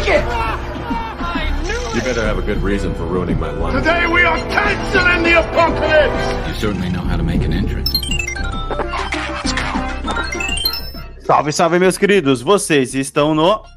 take it! You better have a good reason for ruining my life. Today we are canceling the apocalypse! You certainly know how to make an entrance. Salve, salve, meus queridos! Vocês estão no.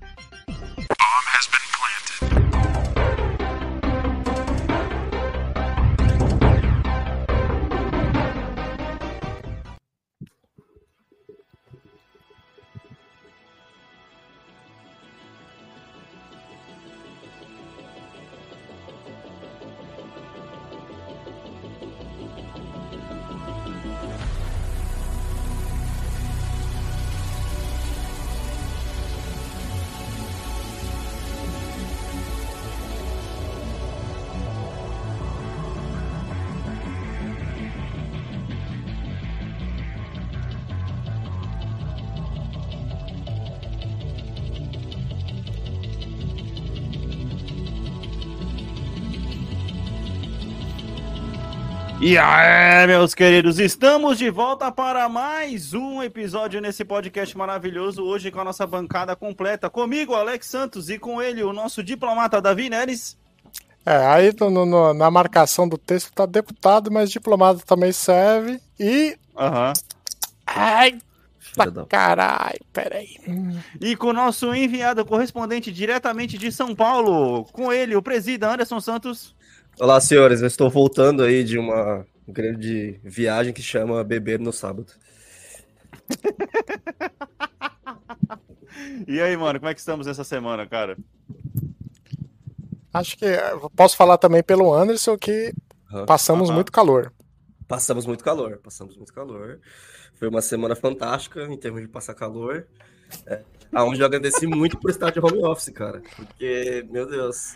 E aí, meus queridos, estamos de volta para mais um episódio nesse podcast maravilhoso. Hoje com a nossa bancada completa. Comigo, Alex Santos, e com ele, o nosso diplomata Davi Neres. É, aí no, no, na marcação do texto tá deputado, mas diplomata também serve. E. Aham. Ai, pra caralho, peraí. E com o nosso enviado correspondente diretamente de São Paulo, com ele, o presida Anderson Santos. Olá, senhores. Eu estou voltando aí de uma grande viagem que chama Beber no Sábado. E aí, mano, como é que estamos essa semana, cara? Acho que eh, posso falar também pelo Anderson que passamos Aham. muito calor. Passamos muito calor, passamos muito calor. Foi uma semana fantástica em termos de passar calor. É, aonde eu agradeci muito por estar de home office, cara. Porque, meu Deus.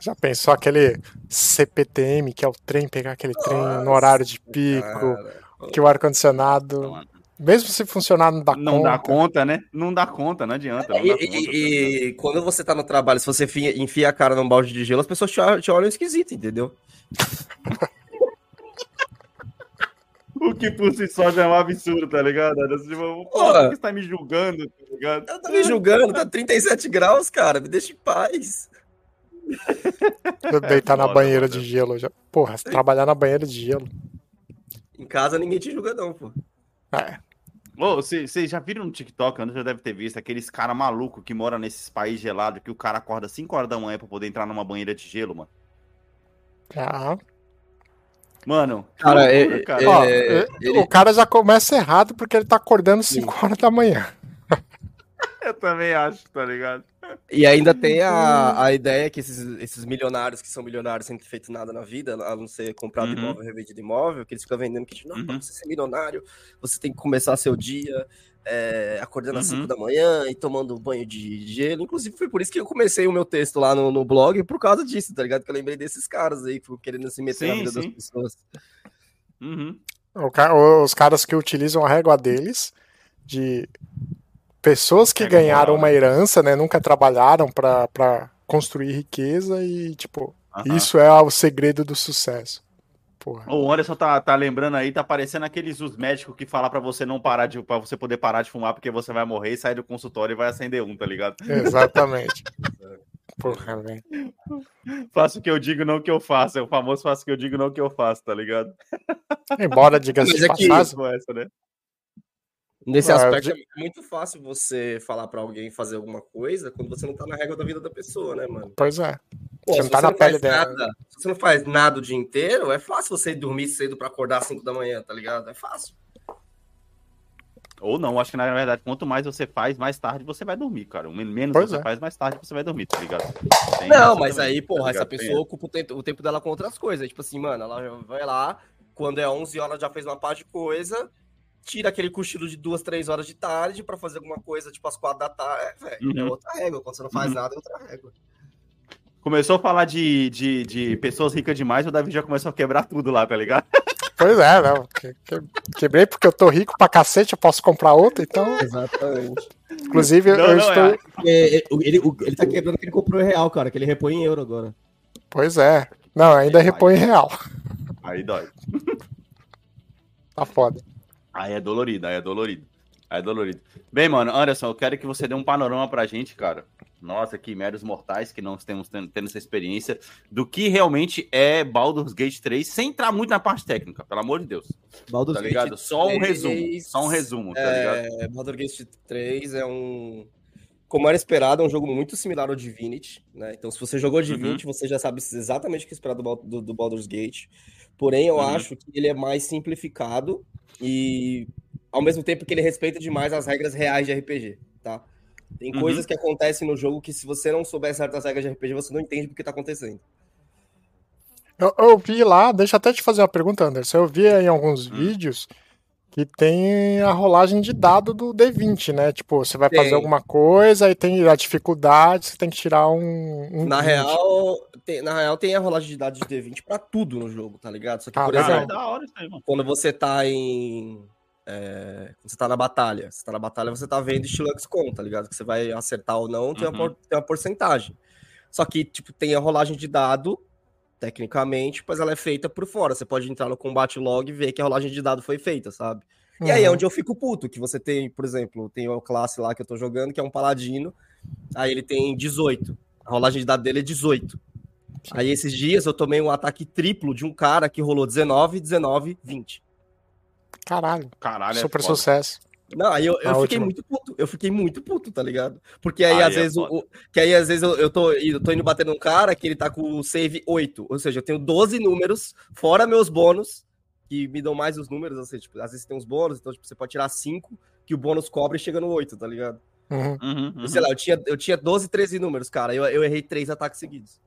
Já pensou aquele CPTM, que é o trem, pegar aquele trem no horário de pico, Cara, que o ar-condicionado, mesmo se funcionar, não dá Não conta. dá conta, né? Não dá conta, não adianta. Não E, conta, e- e quando você tá no trabalho, se você enfia, enfia a cara num balde de gelo, as pessoas te, olham- te olham esquisito, entendeu? O que por si só já é um absurdo, tá ligado? Anderson? Tipo, pô, Porra. por que você tá me julgando, tá ligado? Eu tô me julgando, tá 37 graus, cara. Me deixa em paz. Deitar na foda, banheira de gelo. Já... Porra, se trabalhar na banheira de gelo. Em casa ninguém te julga, não, pô. É, Ô, Vocês já viram no TikTok, Anderson já deve ter visto, aqueles cara maluco que mora nesses países gelados, que o cara acorda 5 horas da manhã pra poder entrar numa banheira de gelo, mano. já. Mano, Cara, loucura, é- cara. é- Ó, ele- eh, O cara já começa errado porque ele tá acordando 5 horas da manhã. Eu também acho, tá ligado? E ainda tem a, a ideia que esses, esses milionários que são milionários sem ter feito nada na vida, a não ser comprado Uhum. imóvel, revendido imóvel, que eles ficam vendendo que, não, pra Uhum. você ser milionário, você tem que começar seu dia é, acordando às Uhum. 5 da manhã e tomando banho de gelo. Inclusive, foi por isso que eu comecei o meu texto lá no, no blog, por causa disso, tá ligado? Que eu lembrei desses caras aí, que ficam querendo se meter na Sim, vida sim. das pessoas. Uhum. Os caras que utilizam a régua deles de pessoas que Régua ganharam uma herança, né? Nunca trabalharam pra pra construir riqueza e, tipo, Aham. isso é o segredo do sucesso. Porra. O Anderson tá, tá lembrando aí, tá parecendo aqueles os médicos que falam pra você não parar de. pra você poder parar de fumar porque você vai morrer e sair do consultório e vai acender um, tá ligado? Exatamente. Porra, velho. Faço o que eu digo, não o que eu faço. É o famoso faço o que eu digo, não o que eu faço, tá ligado? Embora diga-se de é que- passagem, essa, né? Nesse Ah, aspecto, é muito fácil você falar pra alguém fazer alguma coisa quando você não tá na régua da vida da pessoa, né, mano? pois é. Pô, Você se não tá você na não pele faz dela. nada, se você não faz nada o dia inteiro, é fácil você dormir cedo pra acordar às 5 da manhã, tá ligado? É fácil. Ou não, acho que na verdade, quanto mais você faz, mais tarde você vai dormir, cara. Menos Pois você é. faz, mais tarde você vai dormir, tá ligado? Tem não, essa mas também, aí, tá porra, essa ligado? Tem pessoa ocupa o tempo, o tempo dela com outras coisas. Tipo assim, mano, ela vai lá, quando é 11 horas já fez uma parte de coisa, tira aquele cochilo de duas, três horas de tarde pra fazer alguma coisa, tipo às quatro da tarde. É, velho, é Uhum. outra régua. Quando você não faz Uhum. nada, é outra régua. Começou a falar de, de, de pessoas ricas demais, o Davi já começou a quebrar tudo lá, tá ligado? Pois é, não. Que- que- Quebrei porque eu tô rico pra cacete, eu posso comprar outro, então. Exatamente. Inclusive, Não, eu não, estou. é. ele, ele, ele tá quebrando que ele comprou em real, cara, que ele repõe em euro agora. Pois é. Não, ainda repõe em real. Aí dói. Tá foda. Aí é dolorido, aí é dolorido. É dolorido. Bem, mano, Anderson, eu quero que você dê um panorama pra gente, cara. Nossa, que meros mortais que não estamos tendo, essa experiência do que realmente é Baldur's Gate 3, sem entrar muito na parte técnica, pelo amor de Deus. Baldur's Tá ligado? Gate Só um 3, resumo. Só um resumo, tá ligado? É, Baldur's Gate 3 é um. Como era esperado, é um jogo muito similar ao Divinity, né? Então, se você jogou Uhum. Divinity, você já sabe exatamente o que esperar do, do, do Baldur's Gate. Porém, eu Uhum. acho que ele é mais simplificado e, ao mesmo tempo, que ele respeita demais as regras reais de RPG, tá? Tem Uhum. coisas que acontecem no jogo que, se você não souber certas regras de RPG, você não entende porque tá acontecendo. Eu, eu vi lá, deixa eu até te fazer uma pergunta, Anderson. Eu vi em alguns Hum. vídeos que tem a rolagem de dado do D20, né? Tipo, você vai fazer Tem. alguma coisa e tem a dificuldade, você tem que tirar um. um Na 20. real, tem, na real, tem a rolagem de dados de D20 pra tudo no jogo, tá ligado? Só que, Ah, por. Cara, é exemplo, da hora isso aí, mano. quando você tá em. é, quando você tá na batalha. Você tá na batalha, você tá vendo estilo XCOM, tá ligado? Que você vai acertar ou não, tem, uma, Uhum. por- tem uma porcentagem. Só que, tipo, tem a rolagem de dado, tecnicamente, mas ela é feita por fora. Você pode entrar no combate log e ver que a rolagem de dado foi feita, sabe? E aí é onde eu fico puto, que você tem, por exemplo, tem uma classe lá que eu tô jogando, que é um paladino, aí ele tem 18. A rolagem de dado dele é 18. Aí esses dias eu tomei um ataque triplo de um cara que rolou 19, 19, 20. Caralho, Caralho, é super foda. sucesso. Não, aí eu, eu fiquei última. muito puto. Eu fiquei muito puto, tá ligado? Porque aí, Aí às é vezes, o, que aí, às vezes, eu, eu, tô, eu tô indo bater num cara que ele tá com o save 8. Ou seja, eu tenho 12 números, fora meus bônus, que me dão mais os números. Ou seja, tipo, às vezes tem uns bônus, então tipo, você pode tirar 5, que o bônus cobre e chega no 8, tá ligado? Uhum. Uhum, uhum. Sei lá, eu tinha, eu tinha 12, 13 números, cara. Eu, eu errei 3 ataques seguidos.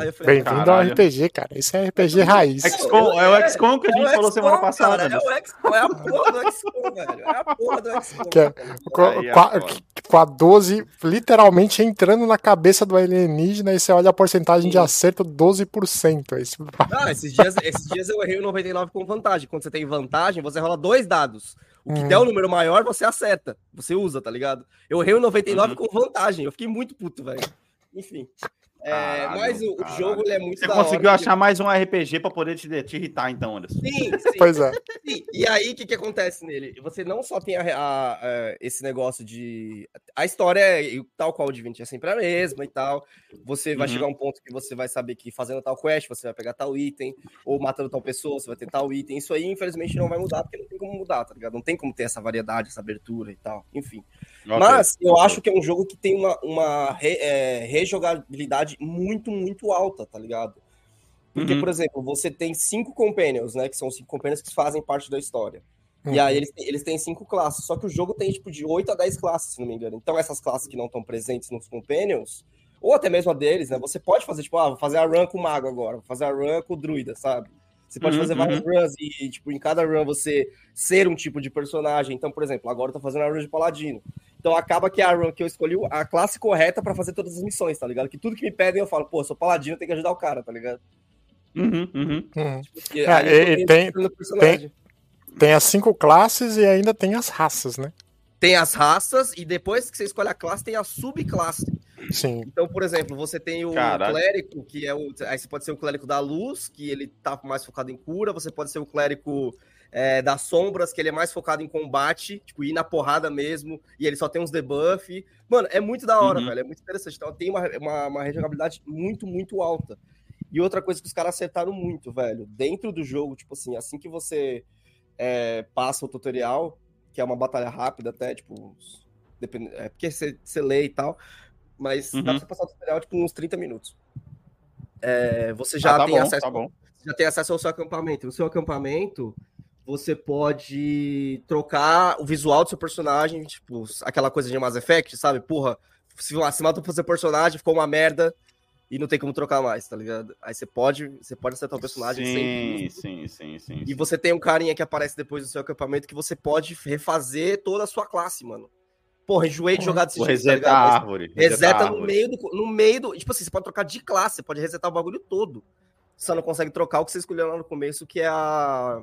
Aí eu falei, Bem-vindo ao. RPG, cara. Isso é RPG raiz. XCOM, é o XCOM que a gente É falou semana passada. cara? É, o XCOM, é a porra do XCOM, velho. É a porra do XCOM. Que é-. Com, é com a, com a 12 literalmente entrando na cabeça do alienígena e você olha a porcentagem de Sim. acerto 12%. Aí você- Ah, esses dias, esses dias eu errei o 99 com vantagem. Quando você tem vantagem, você rola dois dados. O que Hum. der o número maior, você acerta. Você usa, tá ligado? Eu errei o 99 Uhum. com vantagem. Eu fiquei muito puto, velho. Enfim. É, Caralho, mas o, caralho. jogo ele é muito Você da conseguiu hora, achar mais um RPG pra poder te, te irritar, então, Anderson. Sim, sim. Pois é. Sim, E aí, o que, que acontece nele? Você não só tem a, a- a- esse negócio de. A história, é, tal qual o de 20 é sempre a mesma e tal. Você vai Uhum. chegar a um ponto que você vai saber que fazendo tal quest, você vai pegar tal item, ou matando tal pessoa, você vai ter tal item. Isso aí, infelizmente, não vai mudar, porque não tem como mudar, tá ligado? Não tem como ter essa variedade, essa abertura e tal. Enfim. Mas eu acho que é um jogo que tem uma, uma re- é, rejogabilidade muito, muito alta, tá ligado? Porque, Uhum. por exemplo, você tem cinco companions, né? Que são cinco companions que fazem parte da história. E Uhum. aí eles, têm- eles têm cinco classes. Só que o jogo tem, tipo, de 8 a 10 classes, se não me engano. Então, essas classes que não estão presentes nos companions, ou até mesmo a deles, né? Você pode fazer, tipo, ah, vou fazer a run com o mago agora, vou fazer a run com o druida, sabe? Você pode Uhum, fazer várias runs e, tipo, em cada run você ser um tipo de personagem. Então, por exemplo, agora eu tô fazendo a run de paladino. Então acaba que a run que eu escolhi a classe correta pra fazer todas as missões, tá ligado? Que tudo que me pedem eu falo, pô, sou paladino, tem que ajudar o cara, tá ligado? Uhum, uhum. Uhum. E É, eu tô e tem- personagem. Tem as cinco classes e ainda tem as raças, né? Tem as raças e depois que você escolhe a classe, tem a subclasse. Sim. Então, por exemplo, você tem o Caralho. clérigo, que é o. Aí você pode ser o clérigo da luz, que ele tá mais focado em cura. Você pode ser o clérigo é, das sombras, que ele é mais focado em combate, tipo, ir na porrada mesmo, e ele só tem uns debuff. Mano, é muito da hora, Uhum. velho. É muito interessante. Então tem uma, uma, uma rejogabilidade muito, muito alta. E outra coisa que os caras acertaram muito, velho. Dentro do jogo, tipo assim, assim que você é, passa o tutorial, que é uma batalha rápida até, tipo. Depend... É porque você, você lê e tal. Mas dá Uhum. pra você passar o tutorial tipo uns 30 minutos. É, você já Ah, tá tem bom, acesso tá já tem acesso ao seu acampamento. No seu acampamento, você pode trocar o visual do seu personagem, tipo, aquela coisa de Mass Effect, sabe? Porra, se, se mata pro seu personagem, ficou uma merda e não tem como trocar mais, tá ligado? Aí você pode, você pode acertar o personagem sem Sim, custo. sim, sim, sim. E você tem um carinha que aparece depois do seu acampamento que você pode refazer toda a sua classe, mano. Porra, enjoei de jogar desse Vou jeito, tá resetar a árvore. Reseta no árvore. meio, do, no meio do. Tipo assim, você pode trocar de classe, você pode resetar o bagulho todo. Você só não consegue trocar o que você escolheu lá no começo, que é a.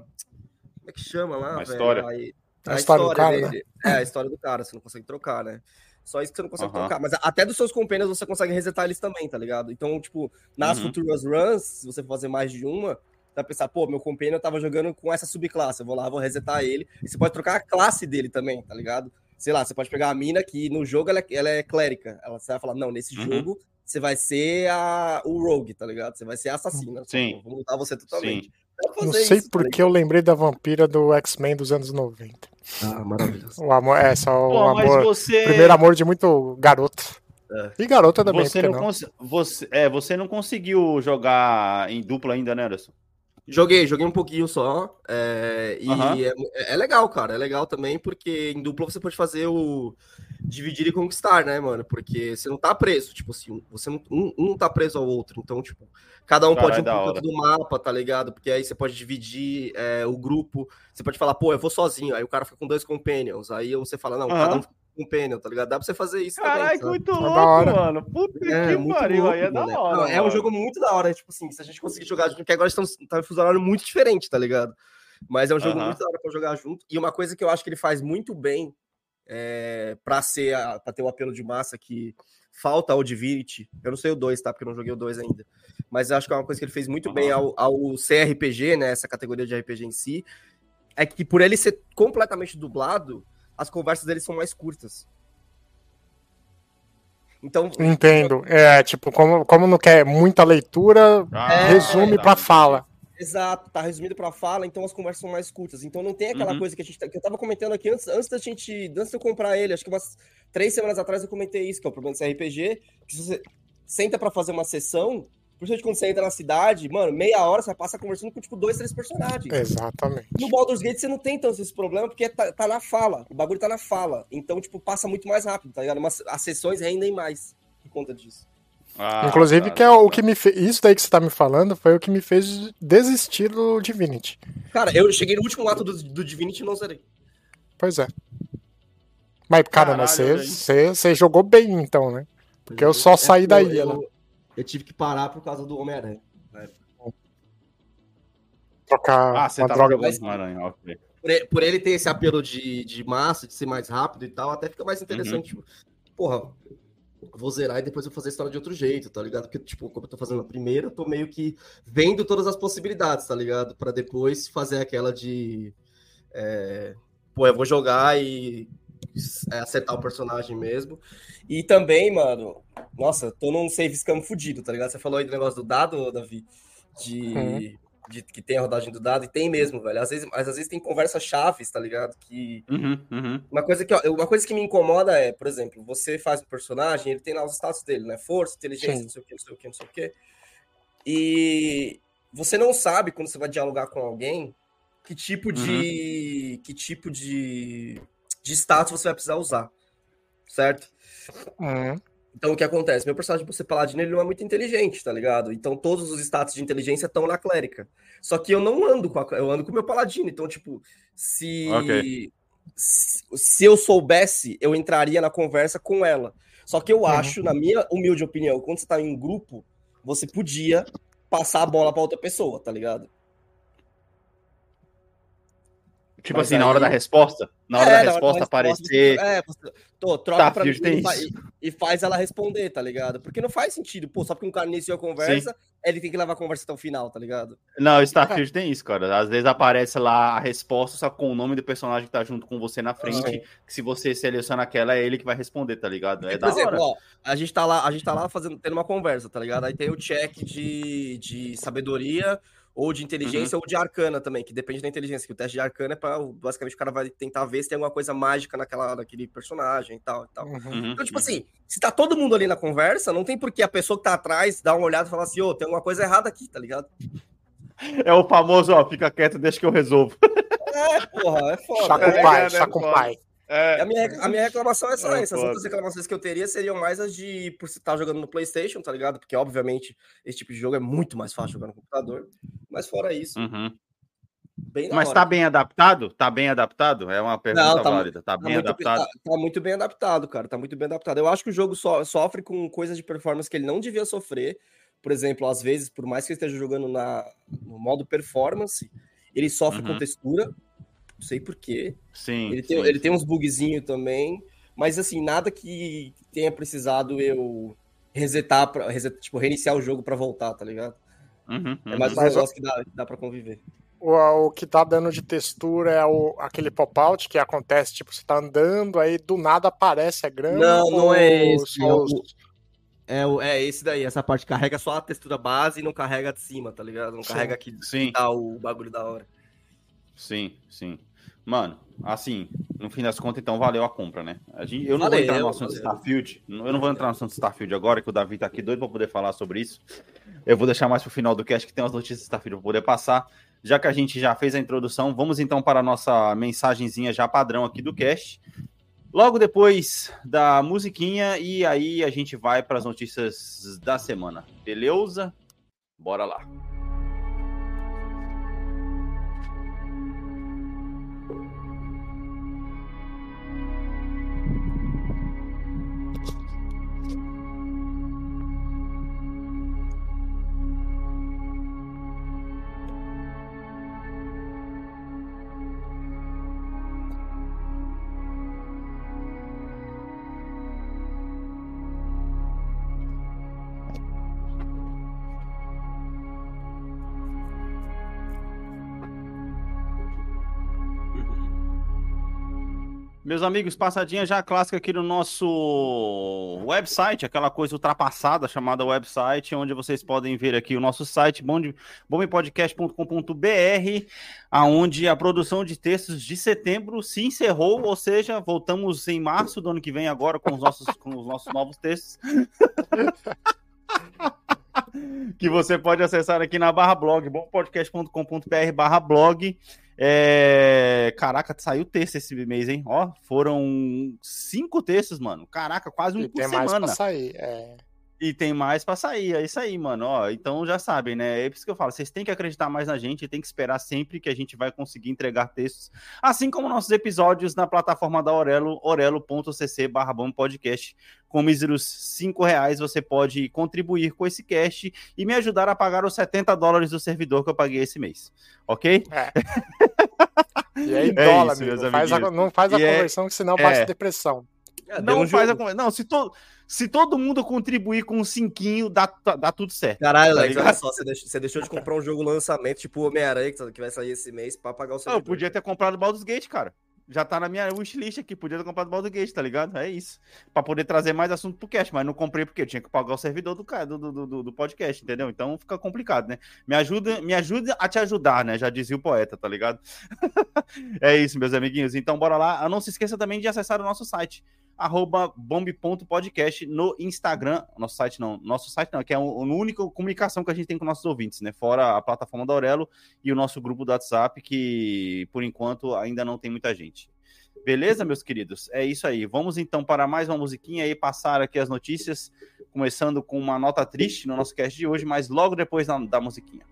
Como é que chama lá? A velho? história. A história do cara, né? dele. É, a história do cara, você não consegue trocar, né? Só isso que você não consegue Aham. trocar. Mas até dos seus companheiros você consegue resetar eles também, tá ligado? Então, tipo, nas Uhum. futuras runs, se você for fazer mais de uma, vai pensar, pô, meu companion tava jogando com essa subclasse, eu vou lá, vou resetar ele. E você pode trocar a classe dele também, tá ligado? Sei lá, você pode pegar a mina que no jogo ela é, ela é clérica. Ela você vai falar, não, nesse Uhum. jogo você vai ser a, o rogue, tá ligado? Você vai ser a assassina. Sim. Vou mudar você totalmente. Sim. Não sei isso, tá por que eu lembrei da vampira do X-Men dos anos 90. ligado? Ah, maravilhoso. O amor, é só o Pô, mas amor. você. Primeiro amor de muito garoto. É. E garota também, Você porque não, não? cons- você, é, você não conseguiu jogar em dupla ainda, né, Anderson? Joguei, joguei um pouquinho só. é, e é, é legal, cara. É legal também, porque em dupla você pode fazer o dividir e conquistar, né, mano? Porque você não tá preso, tipo assim, você não, um, um não tá preso ao outro. Então, tipo, cada um Cara, pode é ir um hora. canto do mapa, tá ligado? Porque aí você pode dividir é, o grupo. Você pode falar, pô, eu vou sozinho. Aí o cara fica com dois companions. Aí você fala, não, Aham. cada um fica com um companion, tá ligado? Dá pra você fazer isso Caralho, também. muito da louco, hora. mano. Puta É, que muito pariu, louco, aí é da hora. Não, é um jogo muito da hora, tipo assim, se a gente conseguir jogar junto, porque agora estamos tá em fuso horário muito diferente, tá ligado? Mas é um jogo Aham. muito da hora pra jogar junto. E uma coisa que eu acho que ele faz muito bem é, pra, ser a- pra ter o apelo de massa que falta ao Divinity. Eu não sei o 2, tá? Porque eu não joguei o 2 ainda. Mas eu acho que é uma coisa que ele fez muito bem ao, ao CRPG, né? Essa categoria de RPG em si. É que por ele ser completamente dublado, as conversas dele são mais curtas. Então, Entendo. É, tipo, como, como não quer muita leitura, Ah, resume pra entendi. fala. Exato, tá resumido pra fala, então as conversas são mais curtas. Então não tem aquela Uhum. coisa que a gente tá- que eu tava comentando aqui antes, antes da gente, antes de eu comprar ele, acho que umas três semanas atrás eu comentei isso, que é o problema desse RPG, que se você senta pra fazer uma sessão, principalmente quando você entra na cidade, mano, meia hora você passa conversando com tipo dois, três personagens. Exatamente. No Baldur's Gate você não tem tanto esse problema, porque tá, tá na fala, o bagulho tá na fala, então tipo passa muito mais rápido, tá ligado? Mas as sessões rendem mais por conta disso. Ah, Inclusive, tá, que é tá, o que me fez. Isso daí que você tá me falando foi o que me fez desistir do Divinity. Cara, eu cheguei no último ato do, do Divinity e não zerei. Pois é. Mas, cara, mas você, você, você jogou bem então, né? Porque eu só saí É, da eu- ilha, eu- né? Eu tive que parar por causa do Homem-Aranha. Trocar Ah, você uma tá droga. jogando mas- com aranha, ok. Por ele, por ele ter esse apelo de, de massa, de ser mais rápido e tal, até fica mais interessante. Uhum. Tipo, porra, vou zerar e depois vou fazer a história de outro jeito, tá ligado? Porque, tipo, como eu tô fazendo a primeira, eu tô meio que vendo todas as possibilidades, tá ligado? Pra depois fazer aquela de. é, pô, eu vou jogar e é, acertar o personagem mesmo. E também, mano, nossa, tô num save scam fudido, tá ligado? Você falou aí do negócio do dado, Davi, de, Uhum. De que tem a rodagem do dado, e tem mesmo, velho. Às vezes, mas às vezes tem conversas chaves, tá ligado? Que Uhum, uhum. uma coisa que ó, uma coisa que me incomoda é, por exemplo, você faz um personagem, ele tem lá os status dele, né? Força, inteligência, Sim. não sei o que, não sei o que, não sei o que. E você não sabe quando você vai dialogar com alguém que tipo de que tipo de de status você vai precisar usar, certo? Uhum. Então o que acontece? Meu personagem, por ser paladino, ele não é muito inteligente, tá ligado? Então todos os status de inteligência estão na clérica. Só que eu não ando com a, eu ando com o meu paladino. Então, tipo, se, Ok. se se eu soubesse, eu entraria na conversa com ela. Só que eu acho, na minha humilde opinião, quando você tá em um grupo, você podia passar a bola pra outra pessoa, tá ligado? Tipo Mas assim, na hora aí- da resposta, na hora É, da resposta aparecer. É, você, tô, troca Tá, pra mim e, faz ela responder, tá ligado? Porque não faz sentido, pô, só porque um cara iniciou a conversa, ele tem que levar a conversa até o final, tá ligado? Não, Starfield tem isso, cara. Às vezes aparece lá a resposta só com o nome do personagem que tá junto com você na frente. Que se você seleciona aquela, é ele que vai responder, tá ligado? É Porque, da por exemplo, hora. ó, a gente tá lá, a gente tá lá fazendo, tendo uma conversa, tá ligado? Aí tem o check de, de sabedoria, ou de inteligência, Uhum. ou de arcana também, que depende da inteligência, que o teste de arcana é pra, basicamente, o cara vai tentar ver se tem alguma coisa mágica naquela, naquele personagem e tal e tal. Uhum. Uhum, Então, tipo uhum. assim, se tá todo mundo ali na conversa, não tem por que a pessoa que tá atrás dar uma olhada e falar assim, ô, tem alguma coisa errada aqui, tá ligado? É o famoso, ó, fica quieto, deixa que eu resolvo. É, porra, é foda. Tá com É, o pai, é, tá é com o foda. pai. É, A minha, a minha reclamação é só É, essa. As outras reclamações que eu teria seriam mais as de por estar jogando no PlayStation, tá ligado? Porque, obviamente, esse tipo de jogo é muito mais fácil jogar no computador. Mas fora isso, Uhum. Mas hora. tá bem adaptado? Tá bem adaptado? É uma pergunta Não, tá válida. Tá Tá bem muito, adaptado? tá- tá muito bem adaptado, cara. Tá muito bem adaptado. Eu acho que o jogo so- sofre com coisas de performance que ele não devia sofrer. Por exemplo, às vezes, por mais que ele esteja jogando na, no modo performance, ele sofre Uhum. com textura. Não sei porquê. Sim. Ele tem, sim. ele tem uns bugzinhos também, mas assim, nada que tenha precisado eu resetar, pra, reset, tipo, reiniciar o jogo pra voltar, tá ligado? Uhum, É mais um Mas, negócio que dá, dá pra conviver. O, o que tá dando de textura é o, aquele pop-out que acontece, tipo, você tá andando, aí do nada aparece a grama. Não, não é esse, é o- É, o- é esse daí, essa parte carrega só a textura base e não carrega de cima, tá ligado? Não Sim. carrega aqui Sim, tá o bagulho da hora. sim, sim. Mano, assim, no fim das contas, então valeu a compra, né? A gente, eu não vou Valeu, entrar no assunto valeu. Starfield. Eu não vou entrar no assunto Starfield agora, que o Davi tá aqui doido pra poder falar sobre isso. Eu vou deixar mais pro final do cast, que tem umas notícias de Starfield pra poder passar. Já que a gente já fez a introdução, vamos então para a nossa mensagenzinha já padrão aqui do cast. Logo depois da musiquinha, e aí a gente vai para as notícias da semana. Beleza? Bora lá. Meus amigos, passadinha já clássica aqui no nosso website, aquela coisa ultrapassada chamada website, onde vocês podem ver aqui o nosso site, bombepodcast.com.br, aonde a produção de textos de setembro se encerrou, ou seja, voltamos em março do ano que vem agora com os nossos, com os nossos novos textos. que você pode acessar aqui na barra blog, bompodcast.com.br barra blog. É... Caraca, saiu texto esse mês, hein? Ó, foram cinco textos, mano. Caraca, quase um E por tem mais semana. pra sair. É. E tem mais pra sair, é isso aí, mano. Ó, então já sabem, né? É por isso que eu falo, vocês têm que acreditar mais na gente, tem que esperar sempre que a gente vai conseguir entregar textos, assim como nossos episódios na plataforma da Orelo, orelo.cc barra podcast. Com míseros cinco reais você pode contribuir com esse cast e me ajudar a pagar os 70 dólares do servidor que eu paguei esse mês, ok? E aí, É dólar, isso, amigo. Faz a- não faz a E é- conversão, que senão bate é. depressão. É, Não um faz a jogo. conversa. Não, se, to... se todo mundo contribuir com um cinquinho, dá, dá tudo certo. Caralho, Tá Alex, olha só, você deixou, você deixou de comprar um jogo lançamento, tipo Homem-Aranha, que vai sair esse mês, pra pagar o Não, servidor. eu podia ter comprado Baldur's Gate, cara. Já tá na minha wishlist aqui, podia ter comprado Gate, tá ligado? É isso. Pra poder trazer mais assunto pro cast, mas não comprei porque eu tinha que pagar o servidor do, do, do, do podcast, entendeu? Então fica complicado, né? Me ajuda, me ajuda a te ajudar, né? Já dizia o poeta, tá ligado? é isso, meus amiguinhos. Então bora lá. Ah, Não se esqueça também de acessar o nosso site, arroba bombe.podcast no Instagram. Nosso site não, nosso site não, que é a única comunicação que a gente tem com nossos ouvintes, né? Fora a plataforma da Aurelo e o nosso grupo do WhatsApp, que por enquanto ainda não tem muita gente. Beleza, meus queridos? É isso aí. Vamos então para mais uma musiquinha e passar aqui as notícias, começando com uma nota triste no nosso cast de hoje, mas logo depois da, da musiquinha.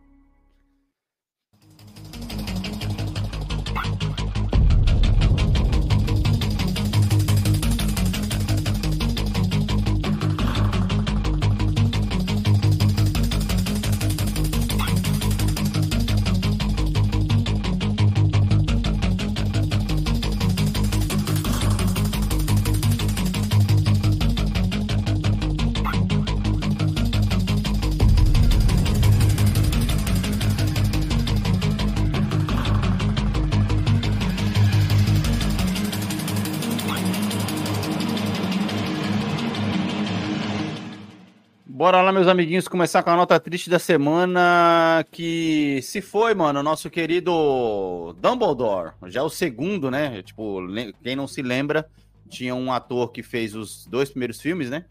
Bora lá, meus amiguinhos, começar com a nota triste da semana. Que se foi, mano, nosso querido Dumbledore. Já é o segundo, né? Tipo, quem não se lembra, tinha um ator que fez os dois primeiros filmes, né?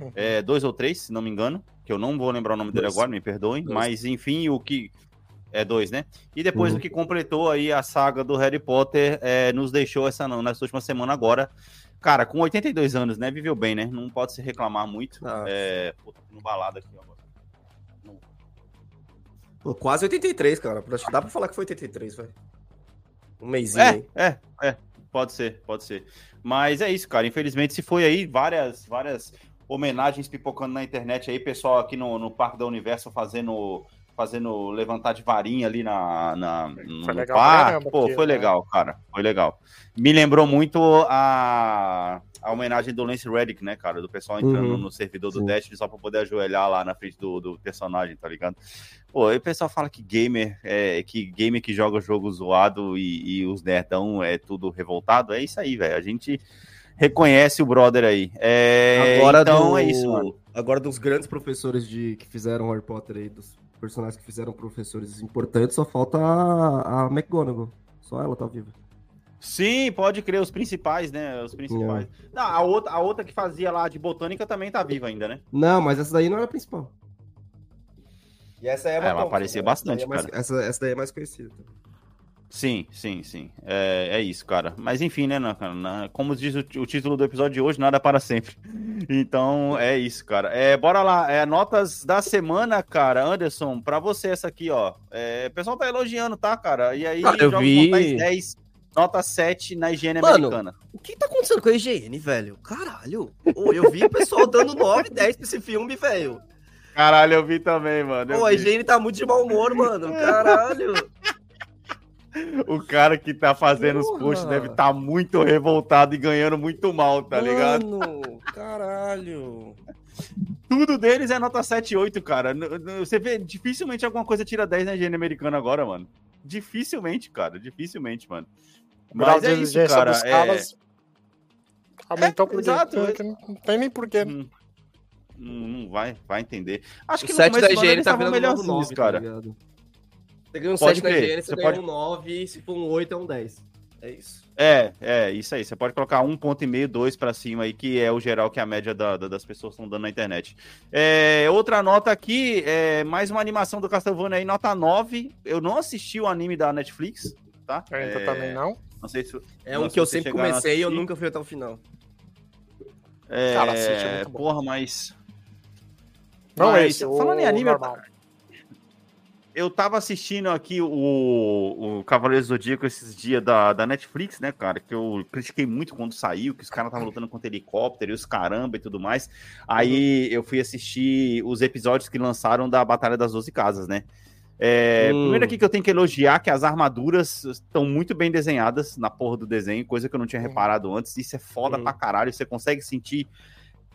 Uhum. É, dois ou três, se não me engano. Que eu não vou lembrar o nome dele Dois. agora, me perdoem. Dois. Mas, enfim, o que. É dois, né? E depois Uhum. o que completou aí a saga do Harry Potter é, nos deixou essa não, nessa última semana agora. Cara, com 82 anos, né? Viveu bem, né? Não pode se reclamar muito. Ah. É, pô, tô no balada aqui agora. Pô, quase 83, cara. Acho que dá pra falar que foi 83, velho. Um mêsinho aí. É, é, é. Pode ser, pode ser. Mas é isso, cara. Infelizmente se foi aí várias, várias homenagens pipocando na internet aí, pessoal aqui no, no Parque da Universo fazendo fazendo levantar de varinha ali na, na no Foi legal par. pra caramba Pô, aquilo, foi né? legal, cara. Foi legal. Me lembrou muito a, a homenagem do Lance Reddick, né, cara? Do pessoal entrando Uhum. no servidor do Sim. Destiny só pra poder ajoelhar lá na frente do, do personagem, tá ligado? Pô, aí o pessoal fala que gamer é que gamer que joga jogo zoado e, e os nerdão é tudo revoltado. É isso aí, velho. A gente reconhece o brother aí. É, Agora então do- é isso, mano. Agora dos grandes professores de que fizeram Harry Potter aí, dos personagens que fizeram professores importantes, só falta a, a McGonagall. Só ela tá viva. Sim, pode crer, os principais, né? Os principais. Não, a, outra, a outra que fazia lá de botânica também tá viva ainda, né? Não, mas essa daí não era a principal. E essa é a Ela Thompson, aparecia né? bastante, Essa é mais- cara. essa, essa daí é mais conhecida. Sim, sim, sim. É, é isso, cara. Mas enfim, né, na- na- como diz o, o título do episódio de hoje, nada para sempre. Então é isso, cara. É, bora lá. É, notas da semana, cara. Anderson, pra você essa aqui, ó. É, o pessoal tá elogiando, tá, cara? E aí, Ah, eu vi. Mortais 10, nota 7 na higiene Mano, americana. O que tá acontecendo com a IGN, velho? Caralho. Eu vi o pessoal dando 9, 10 pra esse filme, velho. Caralho, eu vi também, mano. Pô, a. IGN tá muito de mau humor, mano. Caralho. O cara que tá fazendo os Porra. posts deve estar muito revoltado e ganhando muito mal, tá ligado? Mano, caralho. Tudo deles é nota 7 8, cara. Você vê, dificilmente alguma coisa tira 10 na higiene americana agora, mano. Dificilmente, cara. Dificilmente, mano. Mas de é isso, exigência cara. dos é- caras aumentou É, porque exato. porque não tem nem porquê. Hum, Não, não vai, vai entender. Acho que O no 7 começo da eles tá virando melhorzinhos, 9, cara. Tá ligado? Você ganha um Pode 7 da crer, IGN, você, você ganha pode- um 9, se for um 8 é um 10. É isso. É, é, isso aí. Você pode colocar um ponto e meio, dois pra cima aí, que é o geral que a média da- da- das pessoas estão dando na internet. É, outra nota aqui, é mais uma animação do Castlevania aí, nota 9. Eu não assisti o anime da Netflix, tá? Ainda É, também não. Não sei se. É um que eu sempre comecei e eu nunca fui até o final. É, Cara, assiste, é muito bom. porra, mas. Não mas, esse, o, falando em anime, eu, normal. eu tava assistindo aqui o, o Cavaleiro Zodíaco esses dias da, da Netflix, né, cara? Que eu critiquei muito quando saiu, que os caras estavam lutando contra helicóptero e os caramba e tudo mais. Aí eu fui assistir os episódios que lançaram da Batalha das Doze Casas, né? É, Hum. Primeiro aqui que eu tenho que elogiar que as armaduras estão muito bem desenhadas na porra do desenho, coisa que eu não tinha Uhum. reparado antes. Isso é foda Uhum. pra caralho. Você consegue sentir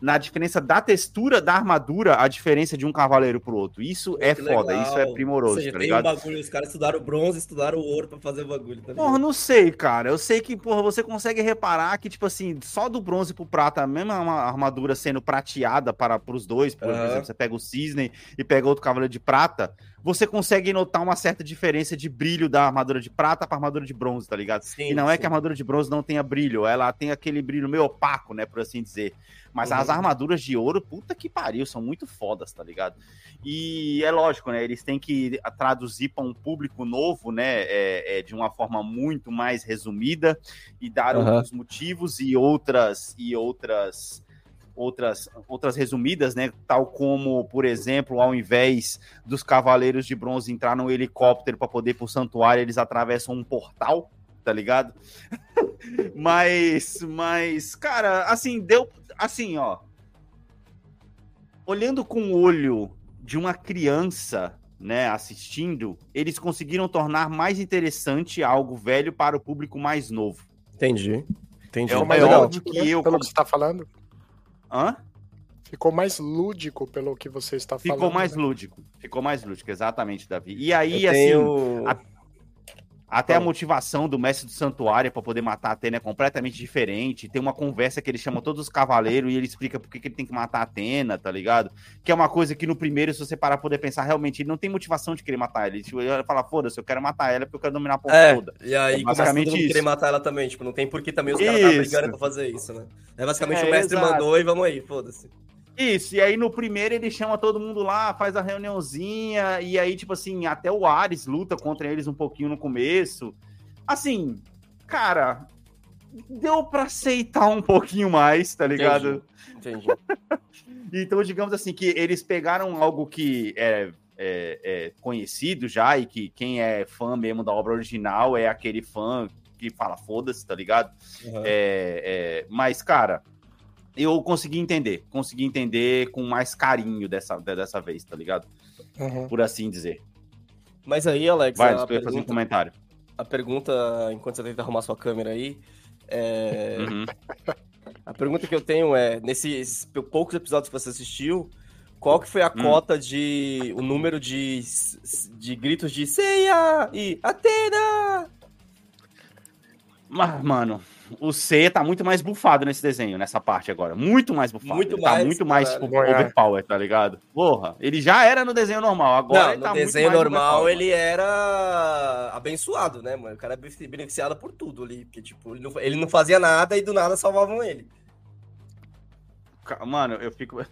na diferença da textura da armadura a diferença de um cavaleiro pro outro. Isso é Que foda, legal. isso é primoroso, Ou seja, tá tem ligado? um bagulho, os caras estudaram bronze, estudaram ouro pra fazer o bagulho, tá Porra, não sei, cara. Eu sei que, porra, você consegue reparar que, tipo assim, só do bronze pro prata, a mesma arma- armadura sendo prateada para pros dois, por Aham. exemplo, você pega o cisne e pega outro cavaleiro de prata, você consegue notar uma certa diferença de brilho da armadura de prata pra armadura de bronze, tá ligado? Sim, e não é sim. que a armadura de bronze não tenha brilho, ela tem aquele brilho meio opaco, né, por assim dizer. Mas as Uhum. armaduras de ouro, puta que pariu, são muito fodas, tá ligado? E é lógico, né, eles têm que traduzir para um público novo, né, é, é, de uma forma muito mais resumida e dar outros motivos e outras e outras outras outras resumidas, né, tal como, por exemplo, ao invés dos cavaleiros de bronze entrar no helicóptero para poder ir pro santuário, eles atravessam um portal, tá ligado? mas mas cara, assim, deu assim, ó, olhando com o olho de uma criança, né, assistindo, eles conseguiram tornar mais interessante algo velho para o público mais novo. Entendi. Entendi. É o maior que né? eu- Pelo que você tá falando. Hã? Ficou mais lúdico pelo que você está falando. Ficou mais né? lúdico. Ficou mais lúdico, exatamente, Davi. E aí, Eu assim, tenho- a- até a motivação do mestre do santuário para poder matar a Atena é completamente diferente. Tem uma conversa que ele chama todos os cavaleiros e ele explica por que, que ele tem que matar a Atena, tá ligado? Que é uma coisa que no primeiro, se você parar pra poder pensar, realmente ele não tem motivação de querer matar ela. Ele, tipo, ele fala, foda-se, eu quero matar ela porque eu quero dominar a porra É, toda. e aí É basicamente isso. querer matar ela também, tipo, não tem por que também os caras tá brigando pra fazer isso, né? É basicamente É, o mestre exato. mandou e vamos aí, foda-se. Isso, e aí no primeiro ele chama todo mundo lá, faz a reuniãozinha, e aí, tipo assim, até o Ares luta contra eles um pouquinho no começo. Assim, cara, deu pra aceitar um pouquinho mais, tá ligado? Entendi. Então, digamos assim, que eles pegaram algo que é, é- é conhecido já, e que quem é fã mesmo da obra original é aquele fã que fala foda-se, tá ligado? Uhum. É, é, mas, cara, eu consegui entender. Consegui entender com mais carinho dessa, dessa vez, tá ligado? Uhum. Por assim dizer. Mas aí, Alex, Vai, ia fazer um pergunta, comentário. a pergunta, enquanto você tenta arrumar sua câmera aí, é, Uhum. a pergunta que eu tenho é, nesses poucos episódios que você assistiu, qual que foi a Hum. cota de, o número de, de gritos de Ceia e Atena? Mas, mano, o C tá muito mais bufado nesse desenho, nessa parte agora. Muito mais bufado. Muito Ele tá mais, muito mais tipo, overpower, tá ligado? Porra, ele já era no desenho normal, agora Não, ele no tá desenho normal ele era abençoado, né, mano? O cara é beneficiado por tudo ali, porque, tipo, ele não, ele não fazia nada e do nada salvavam ele. Mano, eu fico.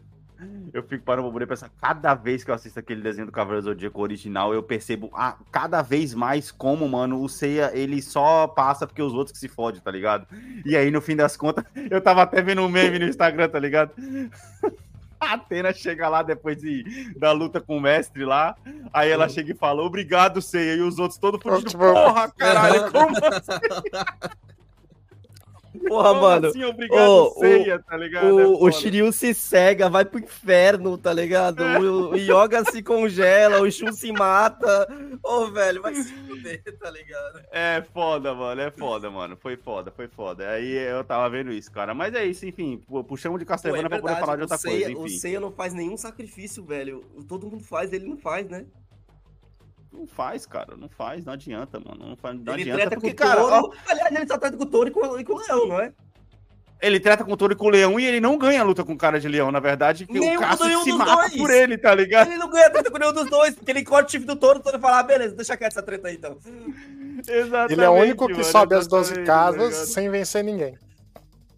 Eu fico parando pra poder pensar, cada vez que eu assisto aquele desenho do Cavaleiro do Zodíaco original, eu percebo ah, cada vez mais como, mano, o Seiya, ele só passa porque os outros que se fodem, tá ligado? E aí, no fim das contas, eu tava até vendo um meme no Instagram, tá ligado? A Atena chega lá depois de, da luta com o mestre lá, aí ela chega e fala, obrigado, Seiya, e os outros todos fudidos, Tipo, porra, caralho, como Porra, mano. assim, obrigado, Ô, o- ceia, tá ligado? É O, o foda. Shiryu se cega, vai pro inferno, tá ligado? O, o Yoga se congela, o Shun se mata. Ô, velho, vai se fuder, tá ligado? É foda, mano, é foda, mano. Foi foda, foi foda. Aí eu tava vendo isso, cara. Mas é isso, enfim. pu- Puxamos de Pô, é Castlevania pra poder falar de outra o Seiya, coisa, O enfim. Seiya não faz nenhum sacrifício, velho. Todo mundo faz, ele não faz, né? Não faz, cara, não faz, não adianta, mano. Não, faz, não ele adianta. treta Porque, com o cara, ó, touro. Aliás, ele só treta com o touro e com, e com o leão, não é? ele trata com o touro e com o leão e ele não ganha a luta com o cara de leão, na verdade. Que Nenhum o Cássio nenhum se dos mata dois. por ele, tá ligado? Ele não ganha treta com nenhum dos dois, porque ele corta o chifre do touro, o touro fala, ah, beleza, deixa quieto essa treta aí, então. Exatamente. Ele é o único que mano, sobe as 12 exatamente, tá casas ligado? sem vencer ninguém.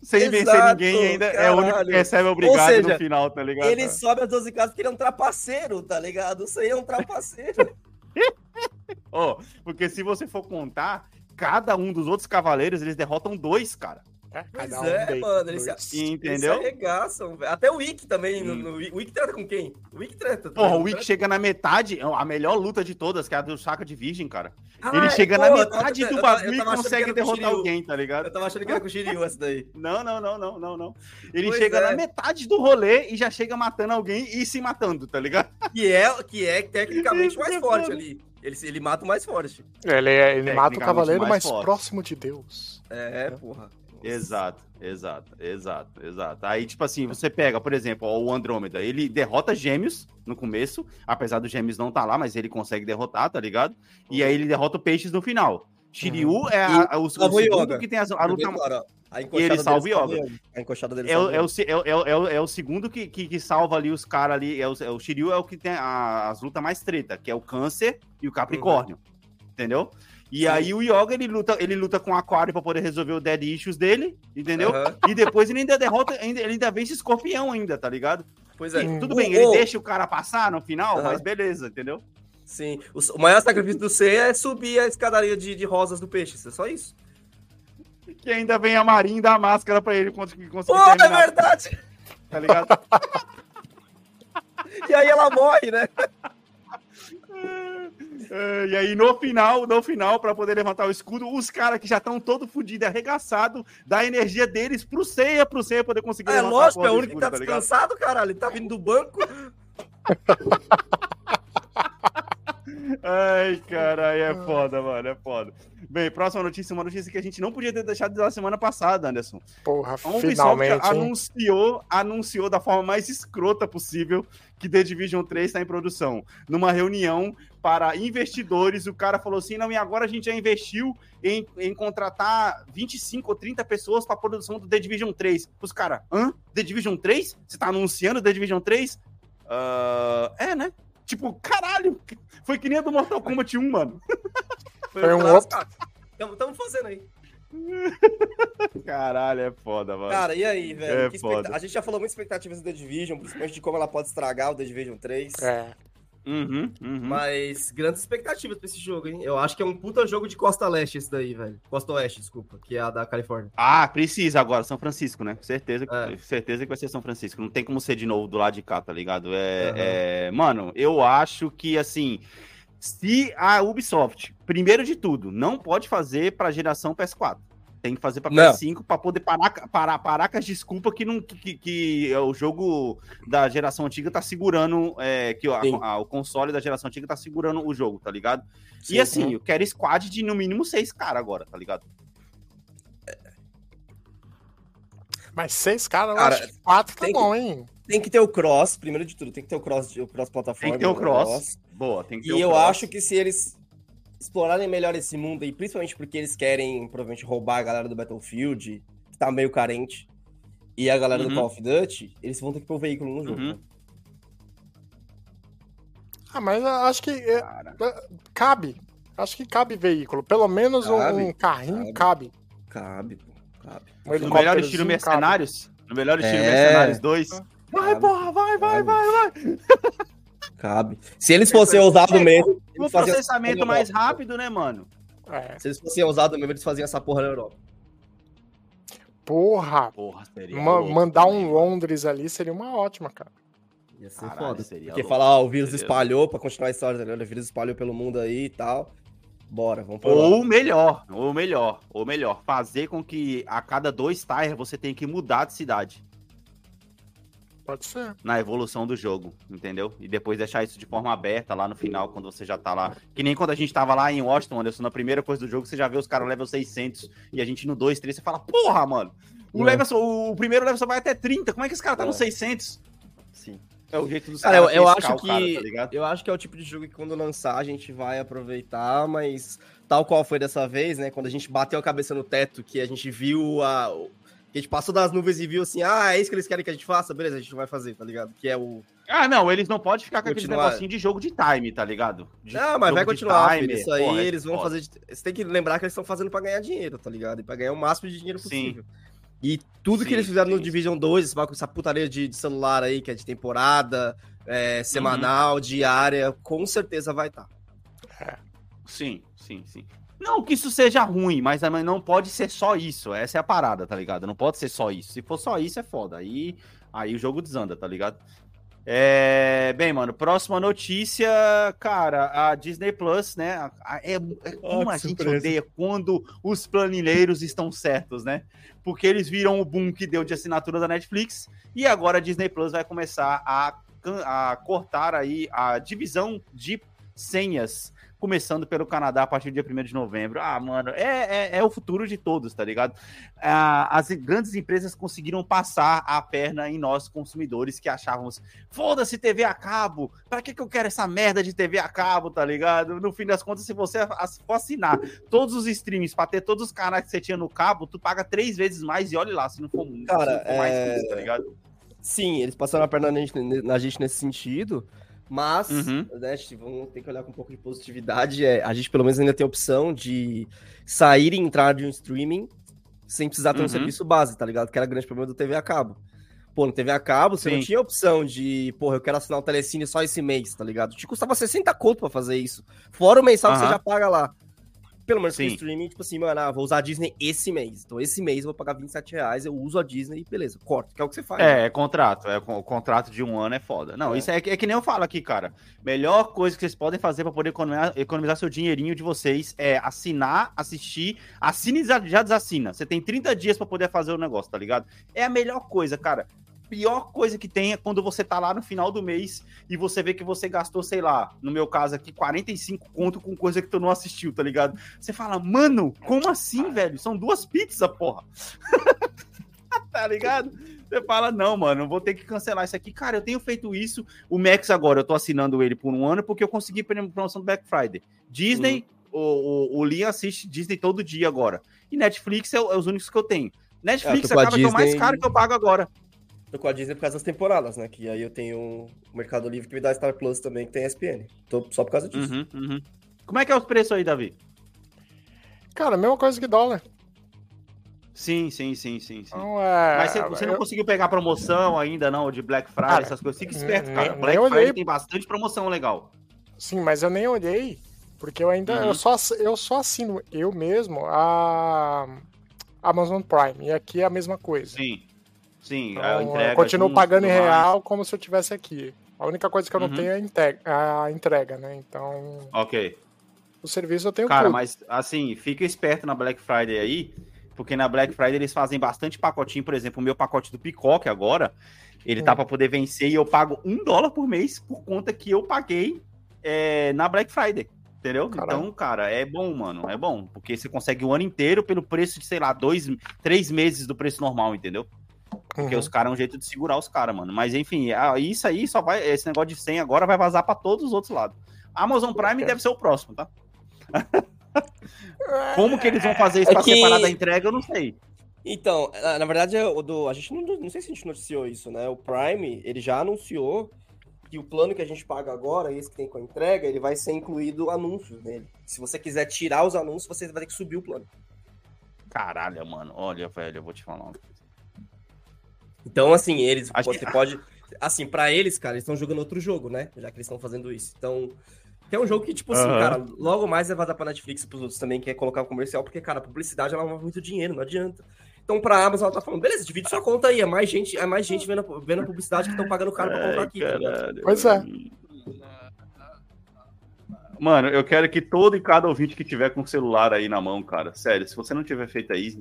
sem vencer Exato, ninguém e ainda é o único que caralho. recebe obrigado seja, no final, tá ligado? Ele sobe as 12 casas porque ele é um trapaceiro, tá ligado? Isso aí é um trapaceiro. Ó, porque se você for contar, cada um dos outros cavaleiros, eles derrotam dois, cara. É, Pois cada um é, mano, eles se, Entendeu? eles se arregaçam, velho. Até o Wick também. No, no, o Wick treta com quem? O Wick treta. tá Porra, o? Wick chega na metade, é a melhor luta de todas, que é a do Saca de Virgem, cara. Ah, Ele é, chega porra, na tava- metade do tava- eu bagulho e consegue derrotar alguém, tá ligado? Eu tava achando que era com o Shiryu essa daí. Não, não, não, não, não, não. Ele Pois chega é. na metade do rolê e já chega matando alguém e se matando, tá ligado? Que é, que é tecnicamente o mais é forte ali. Ele, ele mata o mais forte. Ele, é- ele mata o cavaleiro mais mais próximo de Deus. É, porra. Exato, exato, exato, exato. Aí, tipo assim, você pega, por exemplo, ó, o Andrômeda, ele derrota gêmeos no começo, apesar dos gêmeos não tá lá, mas ele consegue derrotar, tá ligado? E aí ele derrota o Peixes no final. Shiryu é a- a- o, o segundo que tem a Tá luta. A ele encoxada salva o Yoga. A encoxada dele É o, é, o, é, o- é, o- é o- é o segundo que, que, que salva ali os caras ali. É o, é o Shiryu é o que tem a- as lutas mais treta, que é o Câncer e o Capricórnio. Entendeu? E aí o Yoga ele luta, ele luta com o Aquário pra poder resolver o Dead Issues dele, entendeu? Aham. E depois ele ainda derrota, ainda, ele ainda vence Escorpião ainda, tá ligado? Pois é. E tudo bem, ele deixa o cara passar no final, Aham. mas beleza, entendeu? Sim. O, maior sacrifício do C é subir a escadaria de, de rosas do peixe. É só isso. Que ainda vem a Marinha e dá a máscara pra ele conseguir conseguir Pô, é verdade! tá ligado? E aí ela morre, né? É, e aí, no final, no final, pra poder levantar o escudo, os caras que já estão todo fodidos, arregaçados, dá a energia deles pro Ceia, pro Ceia poder conseguir É levantar a lógico, porra é o do único que tá ligado? descansado, caralho. Ele tá vindo do banco. Ai, caralho, é foda, mano, é foda. Bem, próxima notícia, uma notícia que a gente não podia ter deixado da semana passada, Anderson. Porra, A Ubisoft finalmente. hein? anunciou, anunciou da forma mais escrota possível que The Division 3 está em produção. Numa reunião para investidores, o cara falou assim: não, e agora a gente já investiu em, em contratar 25 ou 30 pessoas para a produção do The Division 3. Os caras, hã? The Division 3? Você tá anunciando The Division 3? Ah, é, né? Tipo, caralho, foi que nem a do Mortal Kombat 1, mano. Foi um clássico. Tamo, tamo fazendo aí. Caralho, é foda, mano. Cara, e aí, velho? É foda. A gente já falou muitas expectativas do The Division, principalmente de como ela pode estragar o The Division 3. É. Uhum, uhum. Mas grandes expectativas pra esse jogo, hein? Eu acho que é um puta jogo de Costa Leste esse daí, velho. Costa Oeste, desculpa, que é a da Califórnia. Ah, precisa agora, São Francisco, né? Certeza, que- É. certeza que vai ser São Francisco. Não tem como ser de novo do lado de cá, tá ligado? É, Aham. é- Mano, eu acho que, assim, se a Ubisoft, primeiro de tudo, não pode fazer pra geração PS4. Tem que fazer pra Não. PS5 pra poder parar, parar, parar com as desculpas que, não, que, que é o jogo da geração antiga tá segurando. É, que o- Sim. a- o console da geração antiga tá segurando o jogo, tá ligado? Sim, e assim, eu quero squad de no mínimo seis caras agora, tá ligado? Mas seis caras, eu Cara, acho que quatro tá tem que- bom, hein? Tem que ter o cross, primeiro de tudo, tem que ter o cross, o cross plataforma. Tem que ter o né, cross. Boa, tem que ter E o eu cross. acho que se eles explorarem melhor esse mundo, e principalmente porque eles querem provavelmente roubar a galera do Battlefield, que tá meio carente, e a galera Uhum. do Call of Duty, eles vão ter que pôr o veículo no jogo. Uhum. né? Ah, mas eu acho que é, Cara, cabe. Acho que cabe veículo. Pelo menos um- Cabe, um carrinho cabe. cabe. Cabe, pô, cabe. No melhor estilo cabe. Mercenários? No melhor estilo É. Mercenários 2? Vai, Cabe, porra, vai, vai, cabe. vai, vai. Cabe. Se eles fossem ousados mesmo. Um processamento mais Europa. rápido, né, mano? É. Se eles fossem ousados mesmo, eles faziam essa porra na Europa. Porra, Porra, seria. ma- louco mandar também, um. Londres ali seria uma ótima, cara. Ia ser Caralho, foda. seria Porque louco. falar, ó, o vírus Seria espalhou pra continuar a história, ligado? O vírus espalhou pelo mundo aí e tal. Bora, vamos pra. Ou melhor, ou melhor, ou melhor, fazer com que a cada dois tires você tenha que mudar de cidade Pode ser. na evolução do jogo, entendeu? E depois deixar isso de forma aberta lá no final, quando você já tá lá. Que nem quando a gente tava lá em Washington, Anderson, na primeira coisa do jogo, você já vê os caras level 600 e a gente no 2, 3, você fala, porra, mano, o, É. level, o primeiro level só vai até 30, como é que esse cara tá É. no 600? Sim. É o jeito dos Cara, eu, caras eu pescar acho o cara, que. tá eu acho que é o tipo de jogo que quando lançar a gente vai aproveitar, mas tal qual foi dessa vez, né? Quando a gente bateu a cabeça no teto, que a gente viu a. Que a gente passou das nuvens e viu assim, ah, é isso que eles querem que a gente faça, beleza, a gente vai fazer, tá ligado? Que é o. Ah, não, eles não podem ficar com aquele negocinho de jogo de time, tá ligado? De Não, mas vai continuar, filho. Isso aí porra, é eles vão foda. fazer. Você tem que lembrar que eles estão fazendo pra ganhar dinheiro, tá ligado? E pra ganhar o máximo de dinheiro Sim. possível. E tudo Sim, que eles fizeram no sim. Division 2, esse bagulho- essa putaria de, de celular aí, que é de temporada, é, Uhum. semanal, diária, com certeza vai tá. estar. Sim, sim, sim. Não que isso seja ruim, mas também não pode ser só isso. Essa é a parada, tá ligado? Não pode ser só isso. Se for só isso, é foda. Aí, aí o jogo desanda, tá ligado? É, bem, mano, próxima notícia, cara, a Disney Plus, né? a- a- é, é como a que gente surpresa. odeia quando os planilheiros estão certos, né? Porque eles viram o boom que deu de assinatura da Netflix e agora a Disney Plus vai começar a, a cortar aí a divisão de senhas, começando pelo Canadá a partir do dia 1 de novembro. Ah, mano, é, é, é o futuro de todos, tá ligado? Ah, as grandes empresas conseguiram passar a perna em nós, consumidores, que achávamos, foda-se TV a cabo, pra que, que eu quero essa merda de TV a cabo, tá ligado? No fim das contas, se você for assinar todos os streams pra ter todos os canais que você tinha no cabo, tu paga três vezes mais e olha lá, se não for, se Cara, não for mais é- isso, tá ligado? Sim, eles passaram a perna na gente, na gente nesse sentido, mas Uhum. né, vamos ter que olhar com um pouco de positividade. É, a gente pelo menos ainda tem a opção de sair e entrar de um streaming sem precisar ter Uhum. um serviço base, tá ligado? Que era o grande problema do TV a cabo. Pô, no TV a cabo, você não Sim. tinha opção de, porra, eu quero assinar o Telecine só esse mês, tá ligado? Te custava 60 conto pra fazer isso. Fora o mensal que você já paga lá. Pelo menos Sim. streaming, tipo assim, mano, ah, vou usar a Disney esse mês. Então esse mês eu vou pagar 27 reais, eu uso a Disney e beleza, corto, que é o que você faz. né? É, é contrato. É, o contrato de um ano é foda. Não, É. isso é, que- é que nem eu falo aqui, cara. Melhor coisa que vocês podem fazer pra poder economizar, economizar seu dinheirinho de vocês é assinar, assistir, assina e já, desassina. Você tem 30 dias pra poder fazer o negócio, tá ligado? É a melhor coisa, cara. Pior coisa que tem é quando você tá lá no final do mês e você vê que você gastou, sei lá, no meu caso aqui, 45 conto com coisa que tu não assistiu, tá ligado? Você fala, mano, como assim, velho? São duas pizzas, porra. tá ligado? Você fala, não, mano, vou ter que cancelar isso aqui. Cara, eu tenho feito isso. O Max agora, eu tô assinando ele por um ano porque eu consegui promoção do Black Friday. Disney, o, o, o Lee assiste Disney todo dia agora. E Netflix é, o- é os únicos que eu tenho. Netflix tô com a acaba que é o mais Disney- caro que eu pago agora. Tô com a Disney por causa das temporadas, né? Que aí eu tenho o Mercado Livre que me dá Star Plus também, que tem ESPN. Tô só por causa disso. Uhum, uhum. Como é que é os preços aí, Davi? Cara, mesma coisa que dólar. Sim, sim, sim, sim, sim. Então, é, Mas você, você não eu- conseguiu pegar promoção ainda, não, de Black Friday, Cara, essas coisas. Fica esperto, cara. Black olhei. Friday tem bastante promoção legal. Sim, mas eu nem olhei, porque eu ainda Uhum. eu, só, eu só assino eu mesmo a Amazon Prime. E aqui é a mesma coisa. Sim. Sim, Então, a eu entrega. continuo junto, pagando em real como se eu tivesse aqui. A única coisa que eu não Uhum. tenho é a entrega, a entrega, né? Então, Ok. o serviço eu tenho Cara, tudo. mas assim, fica esperto na Black Friday aí, Porque na Black Friday eles fazem bastante pacotinho, por exemplo, o meu pacote do Picoque agora, ele tá Hum. para poder vencer e eu pago um dólar por mês por conta que eu paguei é, na Black Friday. Entendeu? Caralho. Então, cara, é bom, mano. É bom. Porque você consegue o ano inteiro pelo preço de, sei lá, dois, três meses do preço normal, entendeu? Porque Uhum. os caras é um jeito de segurar os caras, mano. Mas enfim, isso aí só vai. Esse negócio de 100 agora vai vazar pra todos os outros lados. Amazon Prime deve ser o próximo, tá? Como que eles vão fazer isso É pra que- separar da entrega, eu não sei. Então, na verdade, o do, a gente não, não sei se a gente noticiou isso, né? O Prime, ele já anunciou que o plano que a gente paga agora, esse que tem com a entrega, ele vai ser incluído anúncios nele. Se você quiser tirar os anúncios, você vai ter que subir o plano. Caralho, mano. Olha, velho, eu vou te falar. Então, assim, eles, Acho você que- pode... Assim, pra eles, cara, eles estão jogando outro jogo, né? Já que eles estão fazendo isso. Então, que é um jogo que, tipo assim, Aham. cara, logo mais vai vazar pra Netflix e pros outros também, que é colocar o comercial, porque, cara, a publicidade, ela move muito dinheiro, não adianta. Então, pra Amazon, ela tá falando, beleza, divide sua conta aí, é mais gente, é mais gente vendo, a- vendo a publicidade que estão pagando caro pra comprar aqui, tá ligado? Pois é. Mano, eu quero que todo e cada ouvinte que tiver com o celular aí na mão, cara, sério, se você não tiver feito aí,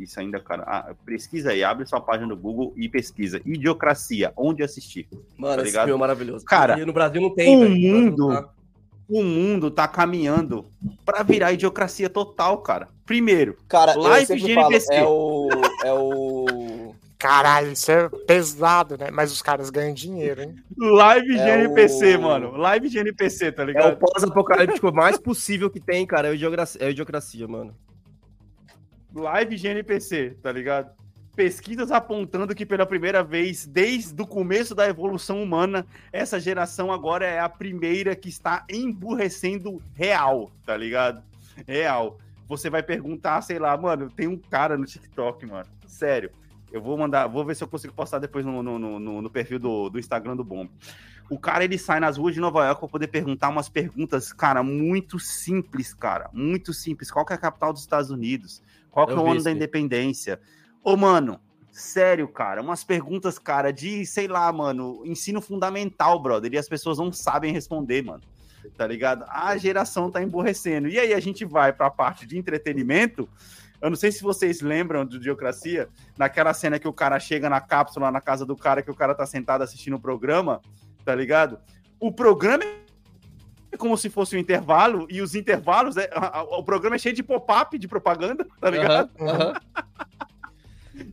isso ainda, cara, ah, pesquisa aí, abre sua página do Google e pesquisa. Idiocracia, onde assistir. Mano, Tá esse filme é maravilhoso. Cara, E no Brasil não tem, o velho. Mundo- tá. O mundo tá caminhando pra virar idiocracia total, cara. Primeiro, Cara, Live de falo, é o... É o... Caralho, isso é pesado, né? Mas os caras ganham dinheiro, hein? live de É NPC, o- mano. Live de NPC, tá É o ligado? pós-apocalíptico mais possível que tem, cara. É o idiocracia, é idiocracia mano. Live de NPC, tá ligado? Pesquisas apontando que pela primeira vez, desde o começo da evolução humana, essa geração agora é a primeira que está emburrecendo real, tá ligado? Real. Você vai perguntar, sei lá, mano, tem um cara no TikTok, mano. Sério. Eu vou mandar, vou ver se eu consigo postar depois no, no, no, no- perfil do, do Instagram do Bomb. O cara, ele sai nas ruas de Nova York pra poder perguntar umas perguntas, cara, muito simples, cara. Muito simples. Qual que é a capital dos Estados Unidos? Qual que é o ano da independência? Ô, mano, sério, cara, umas perguntas, cara, de, sei lá, mano, ensino fundamental, brother, e as pessoas não sabem responder, mano. Tá ligado? A geração tá emborrecendo. E aí a gente vai pra parte de entretenimento. Eu não sei se vocês lembram do Diocracia, naquela cena que o cara chega na cápsula na casa do cara, que o cara tá sentado assistindo o programa, tá ligado? O programa é como se fosse um intervalo, e os intervalos, é, a- a- o programa é cheio de pop-up de propaganda, tá ligado? Aham, aham.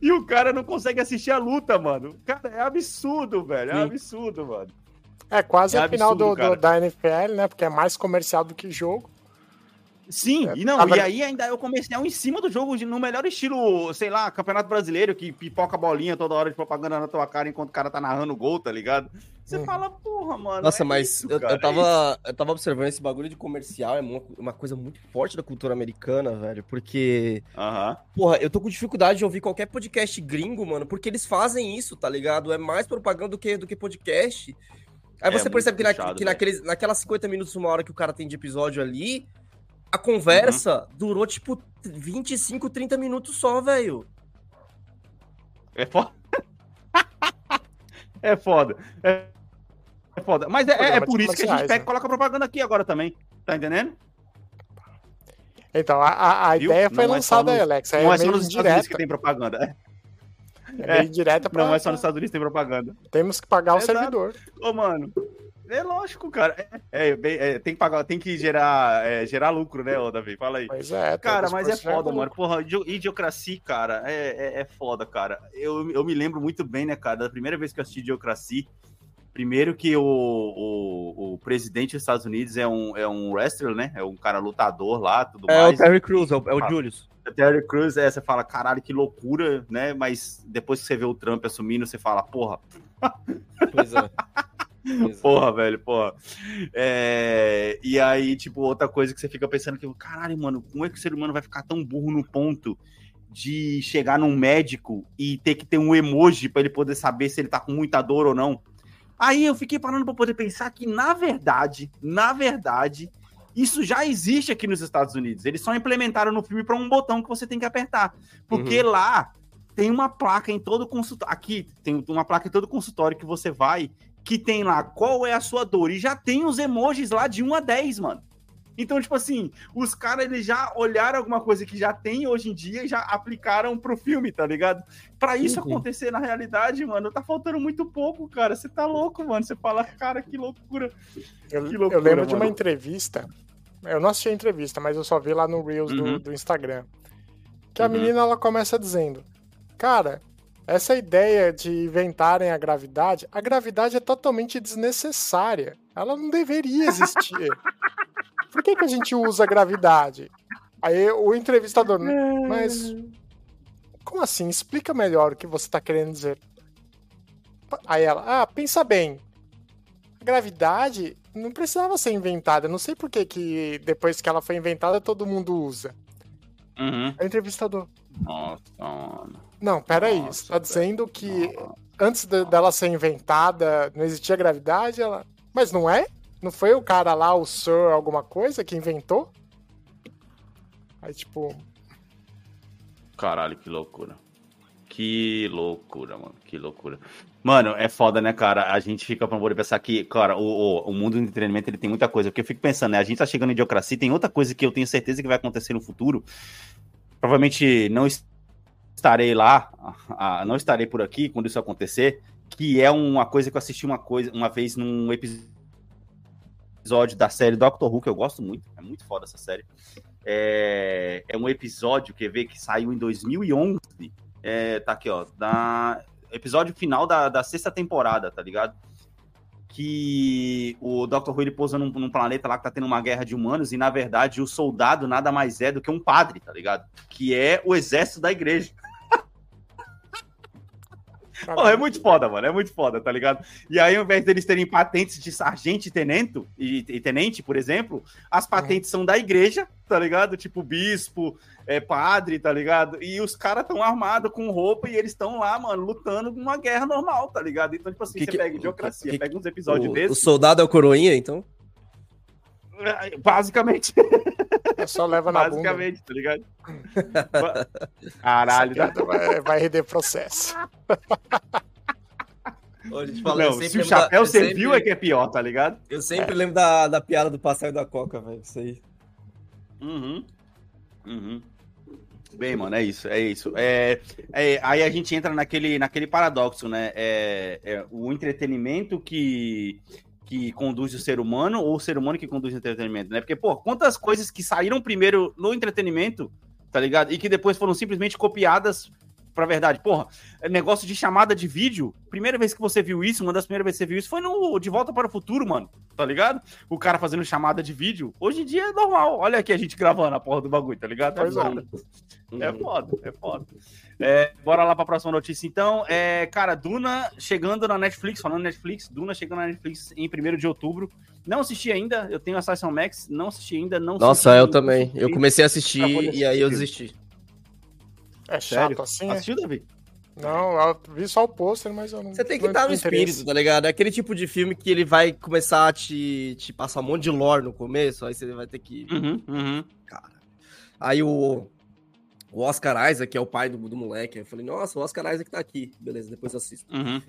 E o cara não consegue assistir a luta, mano. Cara, é absurdo, velho. É Sim. absurdo, mano. É quase É a final absurdo, do, cara. do- da NFL, né? Porque é mais comercial do que jogo. Sim, É, e não, a e aí ainda é o comercial em cima do jogo, no melhor estilo, sei lá, Campeonato Brasileiro, que pipoca a bolinha toda hora de propaganda na tua cara enquanto o cara tá narrando o gol, tá ligado? Você Uhum. fala, porra, mano. Nossa, é mas isso, eu, cara, eu, é tava, eu tava observando esse bagulho de comercial, é uma, uma coisa muito forte da cultura americana, velho. Porque, isso. Aham. porra, eu tô com dificuldade de ouvir qualquer podcast gringo, mano, porque eles fazem isso, tá ligado? É mais propaganda do que, do que podcast. Aí É você percebe que, na, puxado, que velho. naqueles, naquelas 50 minutos, uma hora que o cara tem de episódio ali, a conversa Uhum. durou, tipo, 25, 30 minutos só, velho. É foda. é foda. É, é foda. Mas é, é de por isso que a gente pega e né? coloca propaganda aqui agora também. Tá entendendo? Então, a, a, Viu? ideia foi Não é lançada aí, nos- Alex. É não é só nos Estados Unidos que tem propaganda. É meio indireta pra, Não é só nos Estados Unidos que tem propaganda. Temos que pagar o Exato. servidor. Ô, mano. É lógico, cara. É, é, é, tem que pagar, tem que gerar, é, gerar lucro, né, ô Davi? Fala aí. Pois é. Cara, mas é foda, mano. Porra, idi- idiocracia, cara, é, é, é foda, cara. Eu, eu me lembro muito bem, né, cara, da primeira vez que eu assisti idiocracia. Primeiro que o, o, o presidente dos Estados Unidos é um, é um wrestler, né? É um cara lutador lá, tudo É mais. o Terry Crews, é o, é o Ah. Julius. O Terry Crews, é, você fala, caralho, que loucura, né? Mas depois que você vê o Trump assumindo, você fala, porra, Pois é. Porra, velho, porra. É, E aí, tipo, outra coisa que você fica pensando que, caralho, mano, como é que o ser humano vai ficar tão burro no ponto de chegar num médico e ter que ter um emoji pra ele poder saber se ele tá com muita dor ou não? Aí eu fiquei parando pra poder pensar que, na verdade, na verdade, isso já existe aqui nos Estados Unidos. Eles só implementaram no filme pra um botão que você tem que apertar. Porque lá tem uma placa em todo consultório. Aqui tem uma placa em todo consultório que você vai que tem lá qual é a sua dor. E já tem os emojis lá de 1 a 10, mano. Então, tipo assim, os caras eles já olharam alguma coisa que já tem hoje em dia e já aplicaram pro filme, tá ligado? Pra isso Uhum. acontecer na realidade, mano, tá faltando muito pouco, cara. Você tá louco, mano. Você fala, cara, que loucura. Eu, Que loucura, eu lembro de uma mano. entrevista. Eu não assisti a entrevista, mas eu só vi lá no Reels do- Uhum. do, Instagram. Que a Uhum. menina ela começa dizendo: Cara, essa ideia de inventarem a gravidade, a gravidade é totalmente desnecessária. Ela não deveria existir. Por que, que a gente usa a gravidade? Aí o entrevistador, mas como assim? Explica melhor o que você está querendo dizer. Aí ela, ah, pensa bem. A gravidade não precisava ser inventada. Não sei por que, que depois que ela foi inventada todo mundo usa. Uhum. Aí o entrevistador, Nossa, mano. não, peraí, Nossa, você tá dizendo que antes de- dela ser inventada não existia gravidade? Ela, mas não é? Não foi o cara lá, o Sir alguma coisa, que inventou? Aí tipo, Caralho, que loucura. Que loucura, mano. Que loucura. Mano, é foda, né, cara? A gente fica pra poder pensar que, cara, o, o, o mundo do entretenimento ele tem muita coisa. Porque eu fico pensando, né? A gente tá chegando em idiocracia, tem outra coisa que eu tenho certeza que vai acontecer no futuro. Provavelmente não estarei lá, não estarei por aqui quando isso acontecer. Que é uma coisa que eu assisti uma coisa uma vez num episódio da série Doctor Who, que eu gosto muito. É muito foda essa série. É, é um episódio, quer ver, que saiu em 2011. É, tá aqui, ó. Da, episódio final da, da sexta temporada, tá ligado? Que o Dr. Who ele pousa num, num planeta lá que tá tendo uma guerra de humanos e, na verdade, o soldado nada mais é do que um padre, tá ligado? Que é o exército da igreja. Pô, é muito foda, mano. É muito foda, tá ligado? E aí, ao invés deles terem patentes de sargento e tenente, e, e tenente, por exemplo, as patentes são da igreja, tá ligado? Tipo, bispo, é, padre, tá ligado? E os caras estão armados com roupa e eles estão lá, mano, lutando uma guerra normal, tá ligado? Então, tipo assim, Que você que- pega idiocracia, que- pega uns episódios O, o desses. soldado é o coroinha, então? É, Basicamente, é só leva na bunda. basicamente, tá ligado? Caralho, piada vai, vai render processo. A gente fala, eu Não, se o da- chapéu eu serviu sempre- é que é pior, tá ligado? Eu sempre lembro da, da piada do e da coca, velho. Isso aí. Uhum. Uhum. Bem, mano, é isso, é isso. É, é, aí a gente entra naquele, naquele paradoxo, né? É, é o entretenimento que, que conduz o ser humano ou o ser humano que conduz o entretenimento, né? Porque, pô, quantas coisas que saíram primeiro no entretenimento, tá ligado? E que depois foram simplesmente copiadas pra verdade. Porra, negócio de chamada de vídeo, primeira vez que você viu isso, uma das primeiras vezes que você viu isso foi no De Volta para o Futuro, mano, tá ligado? O cara fazendo chamada de vídeo. Hoje em dia é normal. Olha aqui a gente gravando a porra do bagulho, tá ligado? É Pois é. foda. É foda, é foda. É, bora lá pra próxima notícia, então. É, cara, Duna chegando na Netflix, falando Netflix, Duna chegando na Netflix em 1 de outubro. Não assisti ainda, eu tenho a Assassin Max, não assisti ainda, não Nossa, eu também. Eu comecei a assistir e aí eu desisti. É Sério? chato assim, é? Assistiu, Davi? Não, eu vi só o pôster, mas eu não. Você tem que estar no tive interesse. espírito, tá ligado? É aquele tipo de filme que ele vai começar a te, te passar um monte de lore no começo, aí você vai ter que. Uhum, uhum. Aí o, o Oscar Isaac, que é o pai do, do moleque, eu falei, nossa, o Oscar Isaac tá aqui. Beleza, depois eu assisto. Uhum.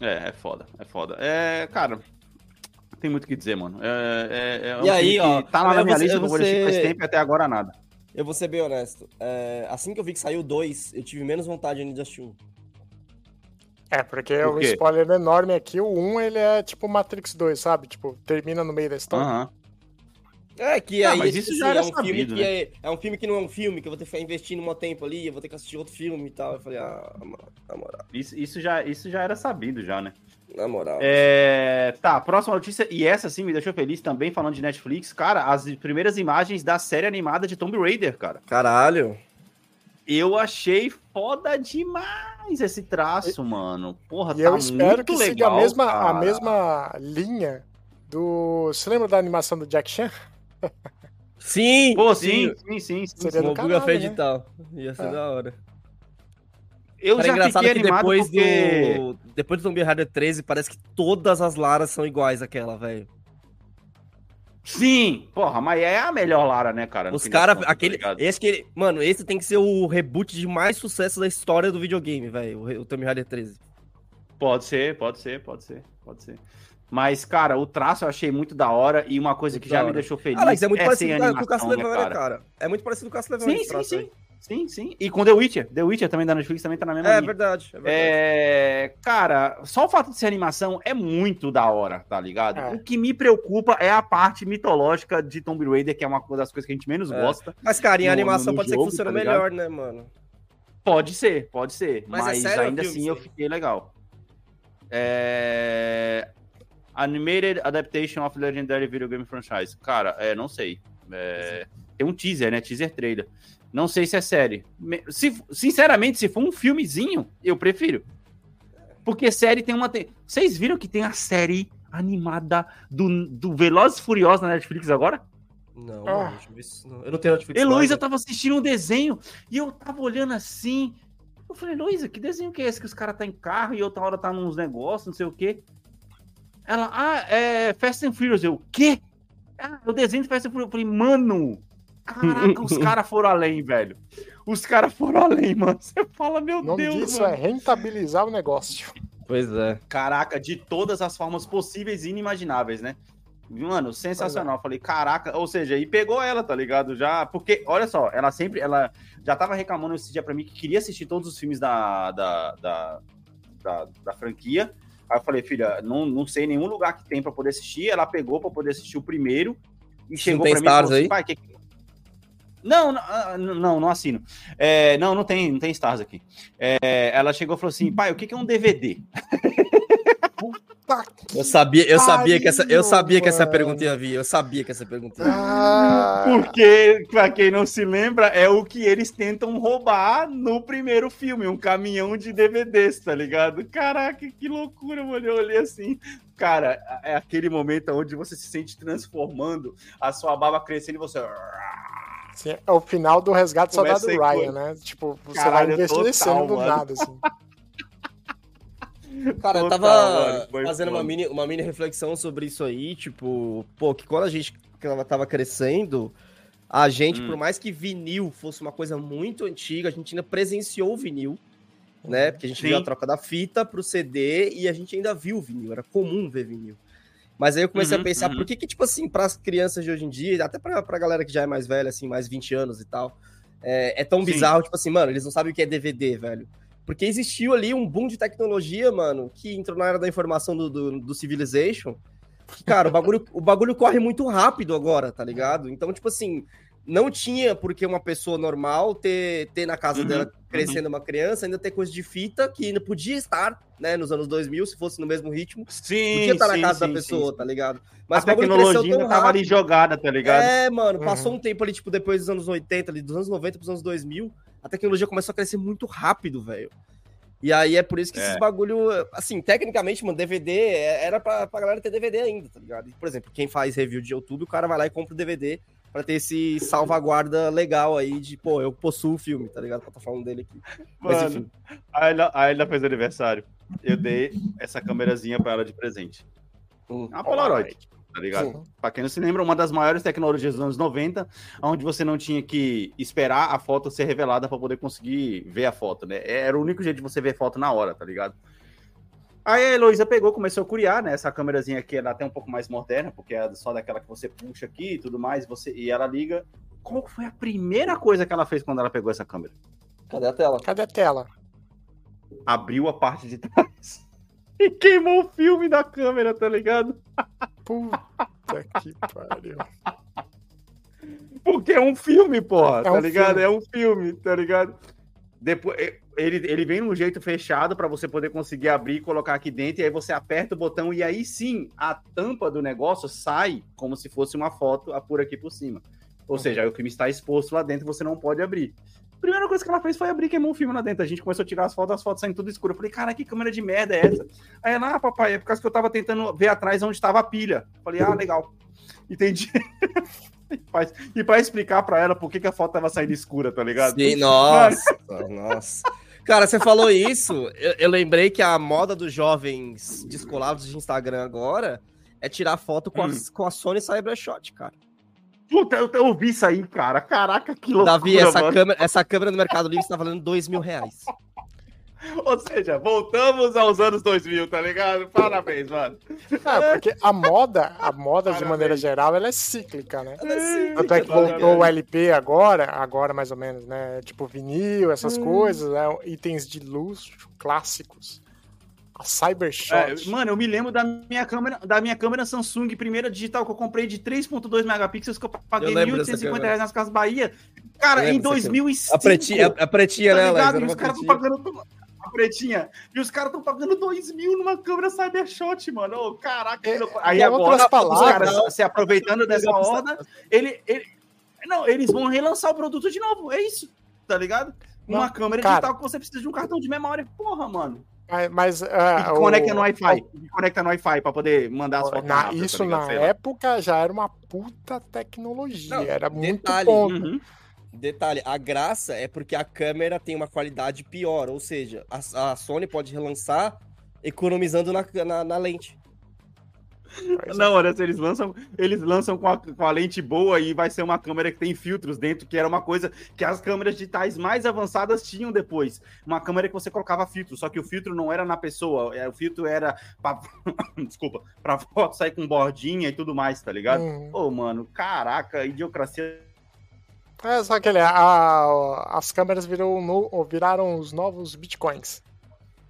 É, é foda, é foda. É, cara, tem muito o que dizer, mano. É, é, é um E aí, ó, que tá lá na minha lista, eu vou vou assistir faz tempo e até agora nada. Eu vou ser bem honesto. é, assim que eu vi que saiu dois, eu tive menos vontade ainda de assistir um. É, porque Por o spoiler enorme aqui, o 1 ele é tipo Matrix 2, sabe? Tipo, termina no meio da história. Aham. É, que Ah, aí mas isso assim, já era é um filme sabido, que né? é, é um filme que não é um filme, que eu vou ter que ficar investindo um tempo ali, eu vou ter que assistir outro filme e tal. Eu falei, ah, na moral, na moral. Isso, isso, já, isso já era sabido, já, né? Na moral. É, tá, próxima notícia, e essa sim me deixou feliz também, falando de Netflix. Cara, as primeiras imagens da série animada de Tomb Raider, cara. Caralho. Eu achei foda demais esse traço, mano. Porra, E tá eu espero muito que legal, siga a mesma, a mesma linha do. Você lembra da animação do Jack Chan? Sim! Pô, sim, sim, sim. sim, Seria sim. do né? e tal. Ia ser É. da hora. Eu é já engraçado fiquei que animado depois porque... do. Depois do Tomb Raider 13, parece que todas as Laras são iguais àquela, velho. Sim, porra, mas é a melhor Lara, né, cara? no Os caras. tá aquele. ligado? esse que ele. Mano, esse tem que ser o reboot de mais sucesso da história do videogame, velho. O, Tomb Raider 13. Pode ser, pode ser, pode ser, pode ser. Mas, cara, o traço eu achei muito da hora e uma coisa Muito que já me hora. deixou feliz Alex, é muito é parecido com o né, Castlevania, cara? cara? É muito parecido com o Castlevania. Sim, esse sim, traço aí. Sim. Sim, sim. E com The Witcher. The Witcher também da Netflix também tá na mesma É linha. verdade, é verdade. É, cara, só o fato de ser animação é muito da hora, tá ligado? É. O que me preocupa é a parte mitológica de Tomb Raider, que é uma das coisas que a gente menos É. gosta. Mas, cara, em no- animação no pode ser jogo, que funcione tá melhor, né, mano? Pode ser, pode ser. Mas Mas, é sério ainda assim eu sim? fiquei legal. É... Animated Adaptation of Legendary Video Game Franchise. Cara, é, não sei. É, Tem um teaser, né? Teaser trailer. Não sei se é série. Se, sinceramente, se for um filmezinho, eu prefiro. Porque série tem uma. te- Vocês viram que tem a série animada do, do Velozes e Furiosos na Netflix agora? Não, Ah. mano, eu não. Tenho Netflix. Heloísa tava assistindo um desenho e eu tava olhando assim. Eu falei, Heloísa, que desenho que é esse que os caras tá em carro e outra hora tá nos negócios, não sei o quê? Ela, ah, é Fast and Furious. Eu, o quê? Ah, é o desenho de Fast and Furious. Eu falei, mano, caraca, os caras foram além, velho. Os caras foram além, mano. Você fala, meu Deus, disso mano. é rentabilizar o negócio. Pois é. Caraca, de todas as formas possíveis e inimagináveis, né? Mano, sensacional. Falei, caraca, ou seja, e pegou ela, tá ligado? Já, porque, olha só, ela sempre, ela já tava reclamando esse dia pra mim que queria assistir todos os filmes da, da, da, da, da franquia. Aí eu falei, filha, não, não sei nenhum lugar que tem pra poder assistir. Ela pegou pra poder assistir o primeiro e chegou tem pra mim e Stars falou assim, aí? pai, que... Não, não, ah, não, não assino. É, não, não tem, não tem Stars aqui. É, ela chegou e falou assim, pai, o que que é um DVD? Tá Eu sabia, eu sabia que essa, eu pariu, sabia que essa mano. pergunta ia vir. Eu sabia que essa pergunta ia vir. Ah, Porque, pra quem não se lembra, é o que eles tentam roubar no primeiro filme, um caminhão de DVDs, tá ligado? Caraca, que loucura, mano. Eu olhei assim. Cara, é aquele momento onde você se sente transformando, a sua barba crescendo e você. Assim, é o final do resgate do Começa soldado Ryan, né? Tipo, você Caralho, vai envelhecendo total, do mano. nada, assim. Cara, eu Total, tava mano, fazendo uma mini, uma mini reflexão sobre isso aí, tipo, pô, que quando a gente tava crescendo, a gente, Hum. por mais que vinil fosse uma coisa muito antiga, a gente ainda presenciou o vinil, né? Porque a gente Sim. viu a troca da fita pro CD e a gente ainda viu o vinil, era comum ver vinil. Mas aí eu comecei Uhum, a pensar, uhum. por que que, tipo assim, pras crianças de hoje em dia, até pra, pra galera que já é mais velha, assim, mais 20 anos e tal, é, é tão Sim. bizarro, tipo assim, mano, eles não sabem o que é DVD, velho. Porque existiu ali um boom de tecnologia, mano, que entrou na era da informação do, do, do Civilization. que, Cara, o bagulho, o bagulho corre muito rápido agora, tá ligado? Então, tipo assim, não tinha porque uma pessoa normal ter, ter na casa Uhum, dela crescendo uma criança, ainda ter coisa de fita que ainda podia estar, né, nos anos 2000, se fosse no mesmo ritmo. Sim, Podia estar na sim, casa sim, da pessoa, sim. tá ligado? Mas a tecnologia ainda tava ali jogada, tá ligado? É, mano, Uhum. passou um tempo ali, tipo, depois dos anos 80, ali, dos anos 90 pros anos 2000, a tecnologia começou a crescer muito rápido, velho. E aí é por isso que É. esses bagulho, assim, tecnicamente, mano, DVD é- era pra, pra galera ter DVD ainda, tá ligado? Por exemplo, quem faz review de YouTube, o cara vai lá e compra o DVD pra ter esse salvaguarda legal aí de, pô, eu possuo o filme, tá ligado? Tá falando dele aqui. Mas Mano, enfim. Aí ela, aí ela fez aniversário. Eu dei essa câmerazinha pra ela de presente. Hum. Uma Polaroid, tá ligado? Sim. Pra quem não se lembra, uma das maiores tecnologias dos anos 90, onde você não tinha que esperar a foto ser revelada pra poder conseguir ver a foto, né? Era o único jeito de você ver foto na hora, tá ligado? Aí a Heloísa pegou, começou a curiar, né? Essa câmerazinha aqui, ela é até um pouco mais moderna, porque é só daquela que você puxa aqui e tudo mais, você, e ela liga. Qual foi a primeira coisa que ela fez quando ela pegou essa câmera? Cadê a tela? Cadê a tela? Abriu a parte de trás e queimou o filme da câmera, tá ligado? Puta que pariu. Porque é um filme, porra, É tá um ligado? filme. É um filme, tá ligado? Depois, ele, ele vem num jeito fechado pra você poder conseguir abrir e colocar aqui dentro, e aí você aperta o botão, e aí sim, a tampa do negócio sai como se fosse uma foto por aqui por cima. Ou seja, aí o filme está exposto lá dentro, você não pode abrir. A primeira coisa que ela fez foi abrir e queimou o filme lá dentro. A gente começou a tirar as fotos, as fotos saindo tudo escuro. Eu falei, cara, que câmera de merda é essa? Aí ela, ah, papai, é por causa que eu tava tentando ver atrás onde estava a pilha. Eu falei, ah, legal. Entendi. E pra explicar pra ela por que, que a foto tava saindo escura, tá ligado? Sim, nossa, nossa. Cara, você falou isso, eu, eu lembrei que a moda dos jovens descolados de Instagram agora é tirar foto com, a, Hum. com a Sony Cybershot, cara. Puta, eu, eu ouvi isso aí, cara. Caraca, que loucura, Davi, essa mano. câmera, essa câmera no Mercado Livre está valendo dois mil reais. Ou seja, voltamos aos anos 2000, tá ligado? Parabéns, mano. Ah, porque a moda, a moda de Parabéns. maneira geral, ela é cíclica, né? Ela é cíclica, Tanto é que tá voltou o? LP agora, agora mais ou menos, né? Tipo vinil, essas Hum. coisas, né? Itens de luxo clássicos. A Cybershot. É, mano, eu me lembro da minha câmera, da minha câmera Samsung primeira digital que eu comprei de 3.2 megapixels que eu paguei Eu lembro dessa 1.850 câmera. reais nas Casas Bahia. Cara, em lembro dessa 2005. A pretinha, a, a pretinha tá né? E os caras estão pagando pretinha. E os caras estão pagando 2 mil numa câmera Cybershot, mano. Ô, caraca, É, em Aí agora, outras os palavras- caras se aproveitando dessa onda, ele, ele. Não, eles vão relançar o produto de novo. É isso, tá ligado? Uma Não, câmera cara. digital que você precisa de um cartão de memória. Porra, mano. Mas, mas, E que o- conecta no Wi-Fi. E conecta no Wi-Fi pra poder mandar as fotos na- rápidas, isso tá ligado? na época já era uma puta tecnologia. Não, era muito detalhe, ponto. Uhum. Detalhe, a graça é porque a câmera tem uma qualidade pior, ou seja, a, a Sony pode relançar economizando na, na, na lente. É. Não, olha, se eles lançam, eles lançam com a, com a lente boa e vai ser uma câmera que tem filtros dentro, que era uma coisa que as câmeras digitais mais avançadas tinham depois. Uma câmera que você colocava filtro, só que o filtro não era na pessoa, é, o filtro era pra, desculpa, pra foto sair com bordinha e tudo mais, tá ligado? Hum. Ô, mano, caraca, idiocracia. É, só que ele, a- as câmeras virou no- viraram os novos bitcoins.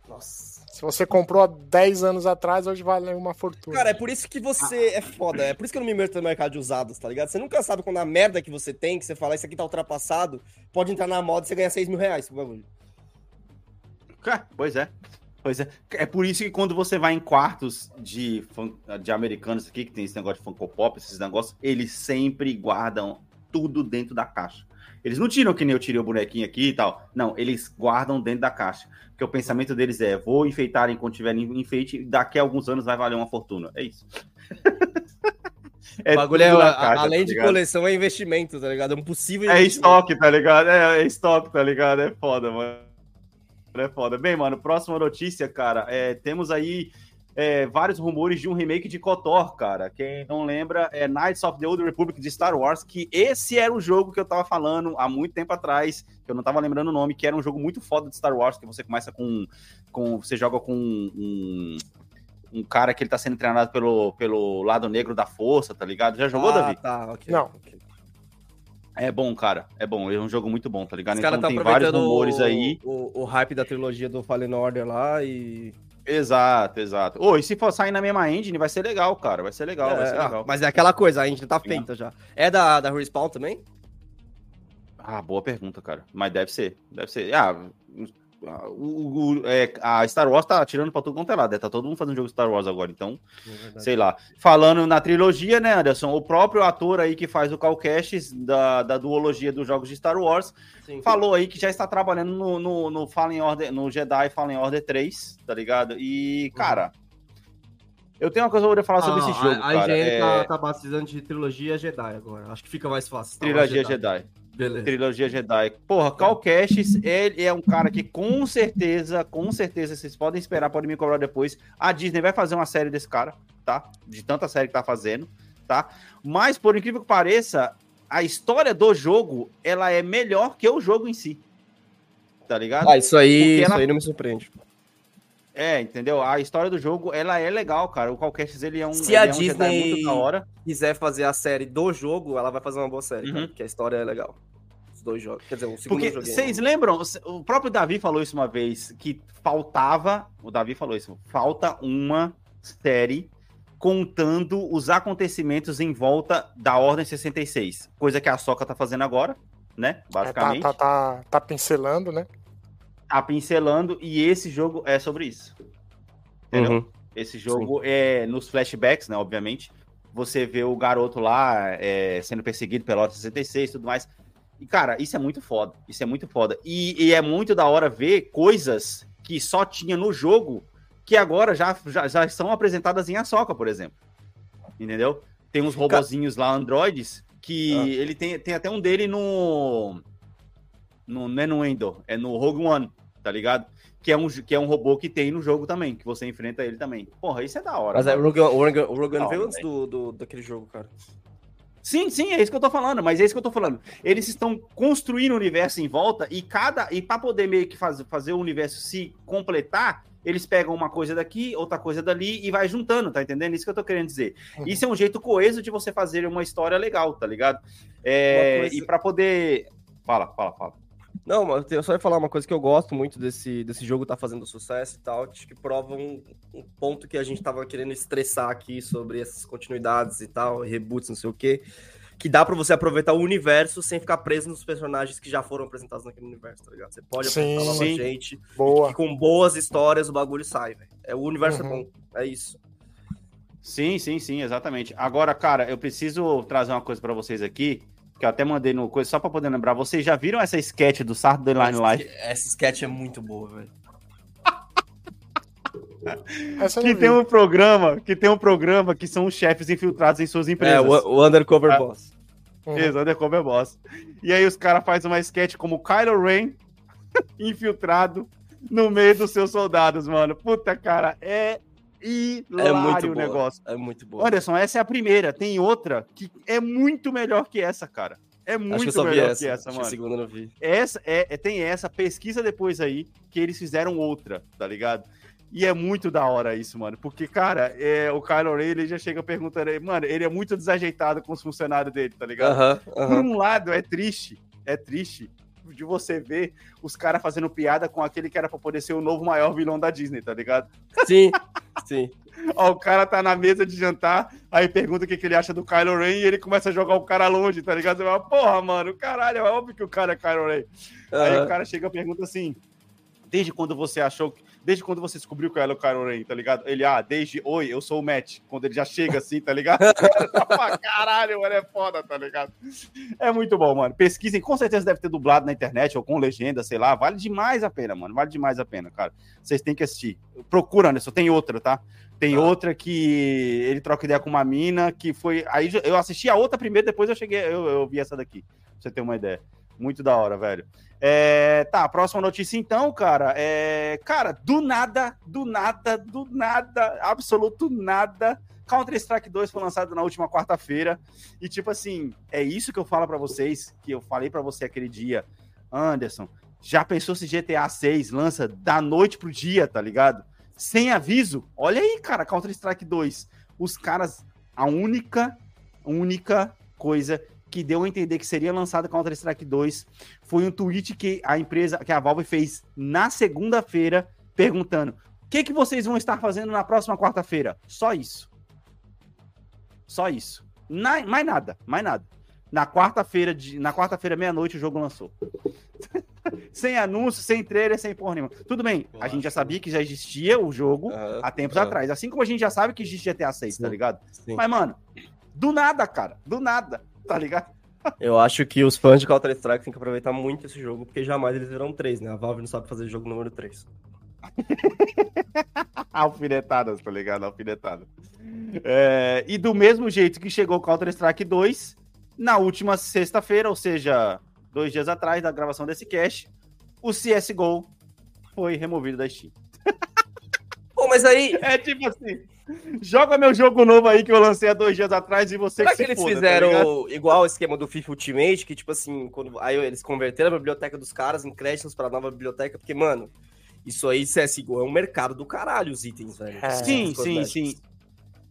Nossa. Se você comprou há 10 anos atrás, hoje vale uma fortuna. Cara, é por isso que você é foda. É por isso que eu não me meto no mercado de usados, tá ligado? Você nunca sabe quando a merda que você tem, que você fala, isso aqui tá ultrapassado, pode entrar na moda e você ganha 6 mil reais. por bagulho. É, Pois é. Pois é. É por isso que quando você vai em quartos de, de americanos aqui, que tem esse negócio de Funko Pop, esses negócios, eles sempre guardam tudo dentro da caixa. Eles não tiram que nem eu tirei o bonequinho aqui e tal. Não, eles guardam dentro da caixa. Porque o pensamento deles é: vou enfeitar enquanto tiver enfeite, daqui a alguns anos vai valer uma fortuna. É isso. O bagulho é, caixa, além tá de ligado? coleção, é investimento, tá ligado? É um possível É estoque, tá ligado? É, é estoque, tá ligado? É foda, mano. É foda. Bem, mano, próxima notícia, cara. É, temos aí é, vários rumores de um remake de KOTOR, cara. Quem não lembra é Knights of the Old Republic de Star Wars, que esse era o jogo que eu tava falando há muito tempo atrás, que eu não tava lembrando o nome, que era um jogo muito foda de Star Wars, que você começa com. com você joga com um. Um cara que ele tá sendo treinado pelo, pelo lado negro da força, tá ligado? Já jogou, ah, Davi? tá, ok. Não. ok. É bom, cara. É bom. É um jogo muito bom, tá ligado? Os Então estão tem vários rumores o, aí. O, o hype da trilogia do Fallen Order lá e. Exato, exato. Ô, e se for sair na mesma engine, vai ser legal, cara. Vai ser legal, vai É, ser ah, legal. Mas é aquela coisa, a gente tá feita já. É da, da Respawn também? Ah, boa pergunta, cara. Mas deve ser, deve ser. Ah, o, o- é, a Star Wars tá tirando pra tudo quanto é lado. né? Tá todo mundo fazendo jogo Star Wars agora, então, sei lá. Falando na trilogia, né, Anderson? O próprio ator aí que faz o Cal Kestis da, da duologia dos jogos de Star Wars Sim. falou aí que já está trabalhando no, no, no Fallen Order, no Jedi Fallen Order 3, tá ligado? E, cara, eu tenho uma coisa pra falar sobre Ah, esse jogo, a, a cara. IGN É... tá, tá batizando de trilogia Jedi agora. Acho que fica mais fácil. Trilogia Jedi. Beleza. Trilogia Jedi. Porra, Cal Kestis, ele é um cara que com certeza, com certeza, vocês podem esperar, podem me cobrar depois. A Disney vai fazer uma série desse cara, tá? De tanta série que tá fazendo, tá? Mas, por incrível que pareça, a história do jogo, ela é melhor que o jogo em si. Tá ligado? Ah, isso aí, Porque isso ela- aí não me surpreende. É, entendeu? A história do jogo, ela é legal, cara. O Cal Kestis, ele é um, Se a é um Jedi Disney- muito da hora. quiser fazer a série do jogo, ela vai fazer uma boa série, Uhum. cara, porque a história é legal. Dois jogos. Quer dizer, o segundo Porque vocês lembram, o próprio Davi falou isso uma vez, que faltava, o Davi falou isso, falta uma série contando os acontecimentos em volta da Ordem 66, coisa que a Soca tá fazendo agora, né, É, tá, basicamente, tá, tá, tá pincelando, né? tá pincelando, e esse jogo é sobre isso, entendeu? Uhum. Esse jogo é nos flashbacks, né, obviamente, você vê o garoto lá é, sendo perseguido pela Ordem 66 e tudo mais, e, cara, isso é muito foda. Isso é muito foda. E, e é muito da hora ver coisas que só tinha no jogo que agora já, já, já são apresentadas em Ahsoka, por exemplo. Entendeu? Tem uns robozinhos lá, androides, que Ah. ele tem, tem até um dele no. no não é no Endor, é no Rogue One, tá ligado? Que é, um, que é um robô que tem no jogo também, que você enfrenta ele também. Porra, isso é da hora. Mas é, o. Rogue, One veio antes do, daquele jogo, cara. Sim, sim, é isso que eu tô falando, mas é isso que eu tô falando. Eles estão construindo o universo em volta e cada. E para poder meio que faz, fazer o universo se completar, eles pegam uma coisa daqui, outra coisa dali e vai juntando, tá entendendo? Isso que eu tô querendo dizer. Uhum. Isso é um jeito coeso de você fazer uma história legal, tá ligado? É, coisa- E para poder. Fala, fala, fala. Não, mas eu só ia falar uma coisa que eu gosto muito desse, desse jogo tá fazendo sucesso e tal, acho que prova um, um ponto que a gente tava querendo estressar aqui sobre essas continuidades e tal, reboots, não sei o quê, que dá pra você aproveitar o universo sem ficar preso nos personagens que já foram apresentados naquele universo, tá ligado? Você pode Sim. apresentar nova Sim. gente Boa. e com boas histórias o bagulho sai, velho. É, o universo é Uhum. bom, é isso. Sim, sim, sim, exatamente. Agora, cara, eu preciso trazer uma coisa para vocês aqui, que eu até mandei no coisa, só para poder lembrar. Vocês já viram essa sketch do Saturday Night Live? Essa sketch é muito boa, velho. Que tem um programa, que tem um programa que são os chefes infiltrados em suas É, empresas. o, o Undercover Ah. Boss. Uhum. Isso, Undercover Boss. E aí os caras fazem uma sketch como o Kylo Ren infiltrado no meio dos seus soldados, mano. Puta, cara, é É hilário muito o boa. negócio. É muito boa. Anderson, essa é a primeira. Tem outra que é muito melhor que essa, cara. É que muito melhor essa. que essa, Acho que mano. segunda eu não vi. Essa é, é- tem essa, pesquisa depois aí, que eles fizeram outra, tá ligado? E é muito da hora isso, mano. Porque, cara, é, o Kylo Ren, ele já chega perguntando aí, mano, ele é muito desajeitado com os funcionários dele, tá ligado? Aham, Por aham. um lado, é triste, é triste de você ver os caras fazendo piada com aquele que era pra poder ser o novo maior vilão da Disney, tá ligado? Sim, sim. Ó, o cara tá na mesa de jantar, aí pergunta o que, que ele acha do Kylo Ren e ele começa a jogar o cara longe, tá ligado? Você fala, porra, mano, caralho, é óbvio que o cara é Kylo Ren. Aí Aham. o cara chega e pergunta assim: desde quando você achou que. Desde quando você descobriu que ela é o Kylo Ren, tá ligado? Ele, ah, desde. Oi, eu sou o Matt. Quando ele já chega assim, tá ligado? Caralho, mano, é foda, tá ligado? É muito bom, mano. Pesquisem, com certeza deve ter dublado na internet ou com legenda, sei lá. Vale demais a pena, mano. Vale demais a pena, cara. Vocês têm que assistir. Procura, Anderson. Tem outra, tá? Tem Tá. outra que ele troca ideia com uma mina, que foi. Aí eu assisti a outra primeiro, depois eu cheguei, eu, eu vi essa daqui. Pra você ter uma ideia. Muito da hora, velho. É, tá, próxima notícia então, cara. É, cara, do nada, do nada, do nada, absoluto nada. Counter-Strike 2 foi lançado na última quarta-feira. E, tipo assim, é isso que eu falo pra vocês, que eu falei pra você aquele dia. Anderson, já pensou se GTA 6 lança da noite pro dia, tá ligado? Sem aviso? Olha aí, cara, Counter-Strike 2. Os caras, a única, única coisa que deu a entender que seria lançado Counter-Strike 2 foi um tweet que a empresa, que a Valve fez na segunda-feira, perguntando: o que, que vocês vão estar fazendo na próxima quarta-feira? Só isso. Só isso. Na- mais nada, mais nada. Na quarta-feira, de- na quarta-feira, meia-noite, o jogo lançou. sem anúncio, sem trailer, sem porra nenhuma. Tudo bem, a gente já sabia que já existia o jogo Aham, há tempos aham. atrás. Assim como a gente já sabe que existe GTA 6, tá Sim. ligado? Sim. Mas, mano, do nada, cara. Do nada, tá ligado? Eu acho que os fãs de Counter-Strike têm que aproveitar muito esse jogo, porque jamais eles virão três, né? A Valve não sabe fazer jogo número 3. Alfinetadas, tá ligado? Alfinetadas. É, e do mesmo jeito que chegou o Counter-Strike 2, na última sexta-feira, ou seja, dois dias atrás da gravação desse cast, o CSGO foi removido da Steam. Pô, mas aí, É tipo assim, joga meu jogo novo aí que eu lancei há dois dias atrás e você será que que se eles foda, tá fizeram igual o esquema do FIFA Ultimate, que tipo assim, quando aí eles converteram a biblioteca dos caras em créditos pra nova biblioteca, porque, mano, isso aí, CSGO, é um mercado do caralho, os itens, velho. É. Sim, sim, sim.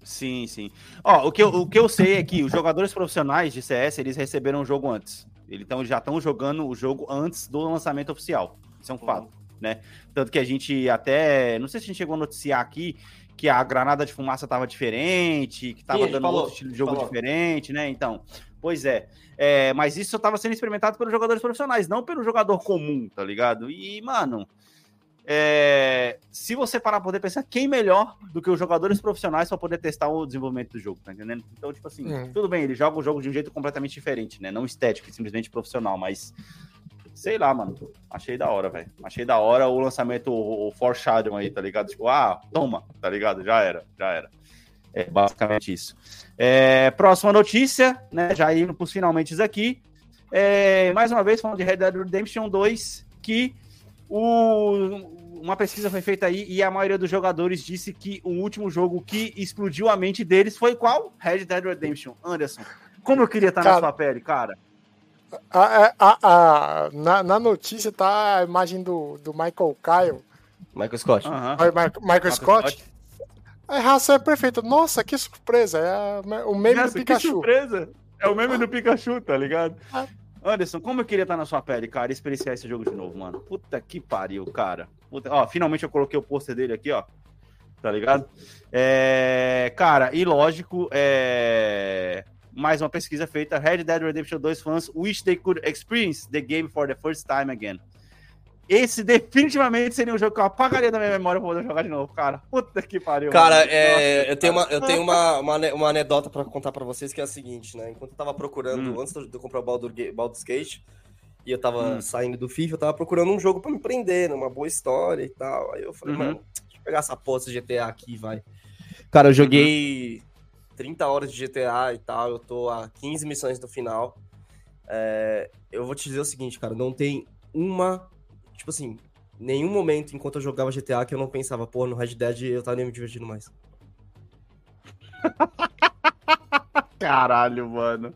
Sim, sim. Ó, o que, eu, o que eu sei é que os jogadores profissionais de CS, eles receberam o jogo antes. Eles tão, já estão jogando o jogo antes do lançamento oficial. Isso é um fato, né? Tanto que a gente até... Não sei se a gente chegou a noticiar aqui que a granada de fumaça tava diferente, que tava Sim, a gente dando falou, outro estilo de jogo falou. diferente, né? Então, pois é. É, Mas isso estava sendo experimentado pelos jogadores profissionais, não pelo jogador comum, tá ligado? E, mano... É, se você parar pra poder pensar, quem melhor do que os jogadores profissionais para poder testar o desenvolvimento do jogo, tá entendendo? Então, tipo assim, Hum. tudo bem, ele joga o jogo de um jeito completamente diferente, né? Não estético, simplesmente profissional, mas sei lá, mano. Achei da hora, velho. Achei da hora o lançamento, o, o foreshadow aí, tá ligado? Tipo, ah, toma, tá ligado? Já era, já era. É basicamente isso. É, próxima notícia, né? Já indo pros finalmente aqui. É, mais uma vez, falando de Red Dead Redemption 2, que o- uma pesquisa foi feita aí e a maioria dos jogadores disse que o último jogo que explodiu a mente deles foi qual? Red Dead Redemption. Anderson, Como eu queria estar Cara, na sua pele, cara. A- a- a- na, na notícia tá a imagem do, do Michael Kyle, Michael Scott. Ai, Ma- Michael Scott. A raça é perfeita. Nossa, que surpresa. É o meme Nossa, do que Pikachu. surpresa. É o meme do Pikachu, tá ligado? Ah. Anderson, como eu queria estar na sua pele, cara, e experienciar esse jogo de novo, mano. Puta que pariu, cara. Puta- Ó, finalmente eu coloquei o pôster dele aqui, ó. Tá ligado? É... Cara, e lógico, é... mais uma pesquisa feita. Red Dead Redemption 2 fãs wish they could experience the game for the first time again. Esse definitivamente seria um jogo que eu apagaria da minha memória pra poder jogar de novo, cara. Puta que pariu. Cara, é, eu tenho, uma, eu tenho uma, uma, uma anedota pra contar pra vocês que é a seguinte, né? Enquanto eu tava procurando, Hum. antes de eu comprar o Baldur Baldur's Gate, e eu tava Hum. saindo do FIFA, eu tava procurando um jogo pra me prender, numa boa história e tal. Aí eu falei, Uhum. mano, deixa eu pegar essa porra desse GTA aqui, vai. Cara, eu joguei 30 horas de GTA e tal, eu tô a 15 missões do final. É, eu vou te dizer o seguinte, cara, não tem uma, tipo assim, nenhum momento enquanto eu jogava GTA que eu não pensava, pô, no Red Dead eu tava nem me divertindo mais. Caralho, mano.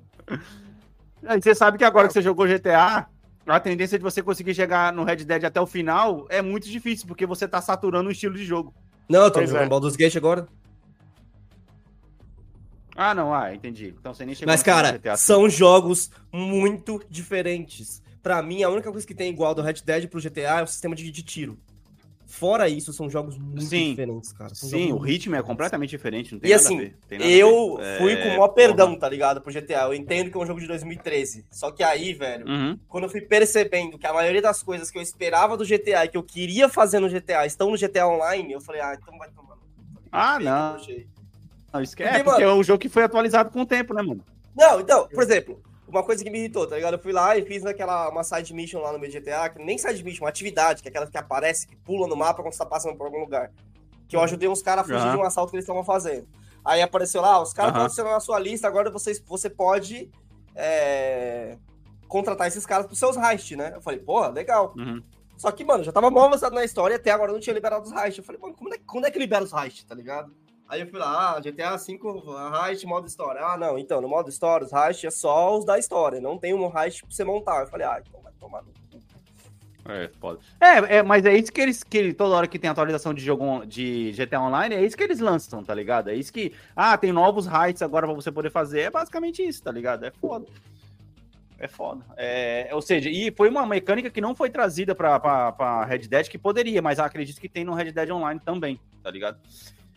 Aí você sabe que agora que você jogou GTA, a tendência de você conseguir chegar no Red Dead até o final é muito difícil, porque você tá saturando o estilo de jogo. Não, eu tô Pois jogando é. Baldur's Gate agora. Ah, não, ah, entendi. Então você nem chegou Mas, cara, GTA. são jogos muito diferentes. Pra mim, a única coisa que tem igual do Red Dead pro GTA é o sistema de, de tiro. Fora isso, são jogos muito Sim. diferentes, cara. São Sim, o ritmo é completamente diferente, não tem E nada assim, a ver. Eu ver. fui É, com o maior perdão, tá ligado? Pro GTA. Eu entendo que é um jogo de 2013. Só que aí, velho, Uhum. quando eu fui percebendo que a maioria das coisas que eu esperava do GTA e que eu queria fazer no GTA estão no GTA Online, eu falei, ah, então vai tomar. tá? Ah, não. Não, esquece, Porque, porque é um jogo que foi atualizado com o tempo, né, mano? Não, então, por exemplo, uma coisa que me irritou, tá ligado? Eu fui lá e fiz naquela uma side mission lá no meu GTA, que nem side mission, uma atividade, que é aquela que aparece, que pula no mapa quando você tá passando por algum lugar. Que eu ajudei uns caras a fugir Aham. de um assalto que eles estavam fazendo. Aí apareceu lá, os caras Aham. estão na sua lista, agora vocês, você pode é, contratar esses caras pros seus heists, né? Eu falei, porra, legal. Uhum. Só que, mano, já tava mal avançado na história e até agora não tinha liberado os heists. Eu falei, mano, como é, quando é que libera os heists, tá ligado? Aí eu fui lá, ah, GTA V, heist, modo história. Ah, não, então, no modo história, os heists é só os da história, não tem um heist pra você montar. Eu falei, ah, então vai tomar no cu. É, foda. É, é, mas é isso que eles, que toda hora que tem atualização de jogo de GTA Online, é isso que eles lançam, tá ligado? É isso que, ah, tem novos heights agora pra você poder fazer, é basicamente isso, tá ligado? É foda. É foda. É, ou seja, e foi uma mecânica que não foi trazida pra, pra, pra Red Dead, que poderia, mas acredito que tem no Red Dead Online também, tá ligado?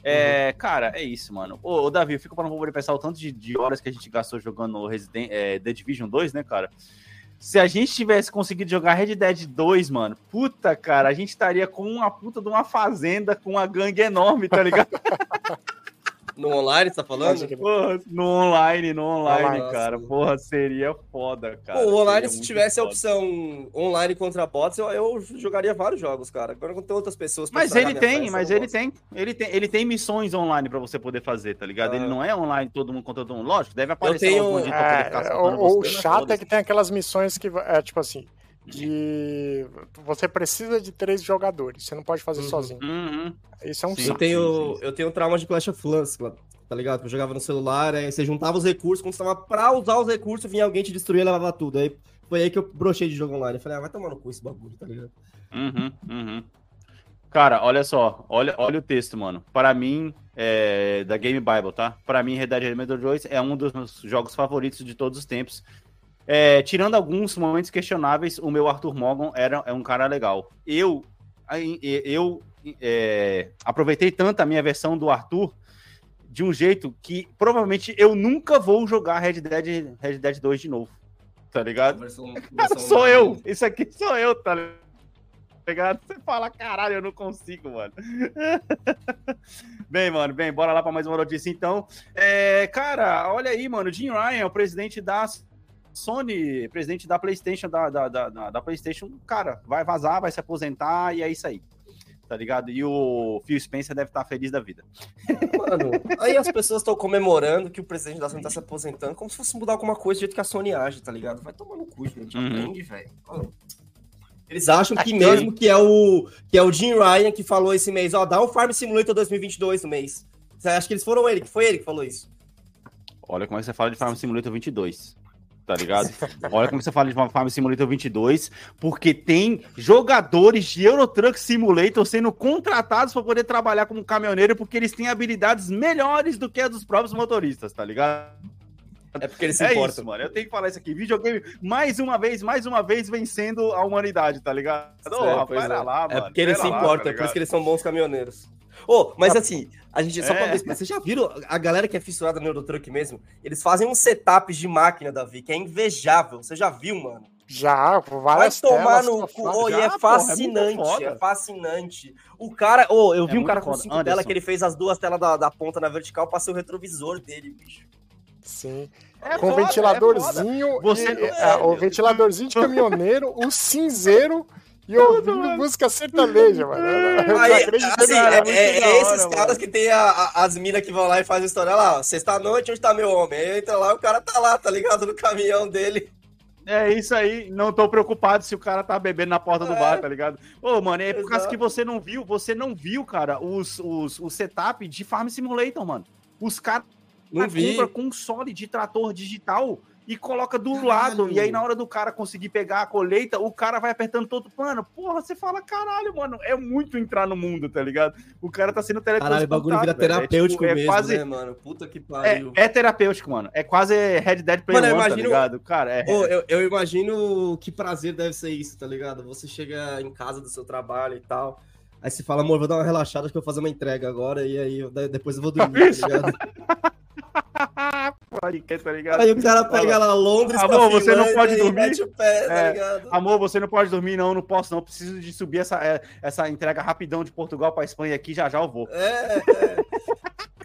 É, Cara, é isso, mano. Ô, ô, Davi, eu fico para não poder pensar o tanto de, de horas que a gente gastou jogando Resident, é, The Division 2, né, cara? Se a gente tivesse conseguido jogar Red Dead 2, mano, puta, cara, a gente estaria com uma puta de uma fazenda com uma gangue enorme, tá ligado? No online, você tá falando? Porra, no online, no online, Online, cara. Porra, seria foda, cara. Pô, o online, Seria se tivesse a foda. opção online contra bots, eu, eu jogaria vários jogos, cara. Agora quando tem outras pessoas Mas ele tem, mas ele tem, ele tem, ele tem missões online pra você poder fazer, tá ligado? Ele Ah. não é online todo mundo contra todo mundo. Lógico, deve aparecer tenho- os bandidos pra poder ficar É, o, o chato é que tem aquelas missões que é tipo assim, de você precisa de três jogadores, você não pode fazer Uhum. sozinho. Uhum. Isso é um Sim. Eu saco. tenho, eu tenho trauma de Clash of Clans, tá ligado? Eu jogava no celular, aí você juntava os recursos, quando você tava pra usar os recursos, vinha alguém te destruir e levava tudo. Aí foi aí que eu brochei de jogo online. Eu falei, ah, vai tomar no cu esse bagulho, tá ligado? Uhum, uhum. Cara, olha só, olha, olha o texto, mano. Para mim, é, da Game Bible, tá? Para mim, Red Dead Redemption 2 é um dos meus jogos favoritos de todos os tempos. É, tirando alguns momentos questionáveis, o meu Arthur Morgan era, é um cara legal. Eu, eu é, aproveitei tanto a minha versão do Arthur de um jeito que provavelmente eu nunca vou jogar Red Dead, Red Dead 2 de novo. Tá ligado? sou eu. Isso aqui sou eu, tá ligado? Você fala, caralho, eu não consigo, mano. bem, mano, bem, bora lá pra mais uma notícia então. É, cara, olha aí, mano, Jim Ryan, o presidente da Sony, presidente da PlayStation, da, da, da, da- da PlayStation, cara, vai vazar, vai se aposentar e é isso aí. Tá ligado? E o Phil Spencer deve estar feliz da vida. Mano, aí as pessoas estão comemorando que o presidente da Sony tá se aposentando, como se fosse mudar alguma coisa do jeito que a Sony age, tá ligado? Vai tomar no cu, gente. Uhum. Aprende, velho. Eles acham que Aqui- mesmo que é o que é o Jim Ryan que falou esse mês, ó, dá um Farm Simulator 2022 no mês. Você acha que eles foram ele, que foi ele que falou isso? Olha como é que você fala de Farm Simulator 22. Tá ligado? Olha como você fala de Farm Simulator 22, porque tem jogadores de Euro Truck Simulator sendo contratados para poder trabalhar como caminhoneiro, porque eles têm habilidades melhores do que as dos próprios motoristas, tá ligado? É porque eles se é importam. isso, mano. Eu tenho que falar isso aqui. Videogame, mais uma vez, mais uma vez, vencendo a humanidade, tá ligado? Pois pera é. lá, É porque eles se lá, importam, tá é por isso que eles são bons caminhoneiros. Ô, mas assim, a gente só pra É. ver, mas vocês já viram a galera que é fissurada no Eurotruck mesmo? Eles fazem uns setups de máquina, Davi, que é invejável. Você já viu, mano? Já, por Vai várias tomar telas, no cu. Ô, e é porra, é fascinante, é, fascinante. O cara, ô, eu vi É um cara com foda. cinco Anderson. telas que ele fez as duas telas da, da ponta na vertical pra ser o retrovisor dele, bicho. Sim. É com foda, é ventiladorzinho, e- é, o é, ventiladorzinho de caminhoneiro, o cinzeiro e ouvindo música sertaneja, mano. Eu não Aí, acredito assim, cara, é, é- é hora, esses mano. caras que tem a- a- as minas que vão lá e fazem história lá, ó, sexta-noite, onde tá meu homem? Aí entra lá, o cara tá lá, tá ligado, no caminhão dele. É isso aí, não tô preocupado se o cara tá bebendo na porta do É. bar, tá ligado? Ô, mano, é por causa Exato. que você não viu, você não viu, cara, os, os, o setup de Farm Simulator, mano. Os caras compram console de trator digital e coloca do lado. E aí, na hora do cara conseguir pegar a colheita, o cara vai apertando todo. Mano, porra, você fala, caralho, mano, é muito entrar no mundo, tá ligado? O cara tá sendo teletransportado. Caralho, o bagulho vira velho. É, terapêutico tipo, é mesmo, quase, né, mano? Puta que é, pariu. é terapêutico, mano. É quase Red Dead Play Mano, eu tá imagino- ligado? Cara, é. Eu, eu imagino que prazer deve ser isso, tá ligado? Você chega em casa do seu trabalho e tal. Aí você fala, amor, vou dar uma relaxada, acho que eu vou fazer uma entrega agora, e aí eu- depois eu vou dormir, tá ligado? Pode crer, tá ligado? Aí o cara pega lá Londres Amor, pra você não pode dormir? mete o pé, tá É. Amor, você não pode dormir, não, não posso, não. Preciso de subir essa, é, essa entrega rapidão de Portugal pra Espanha aqui, já já eu vou. É, é.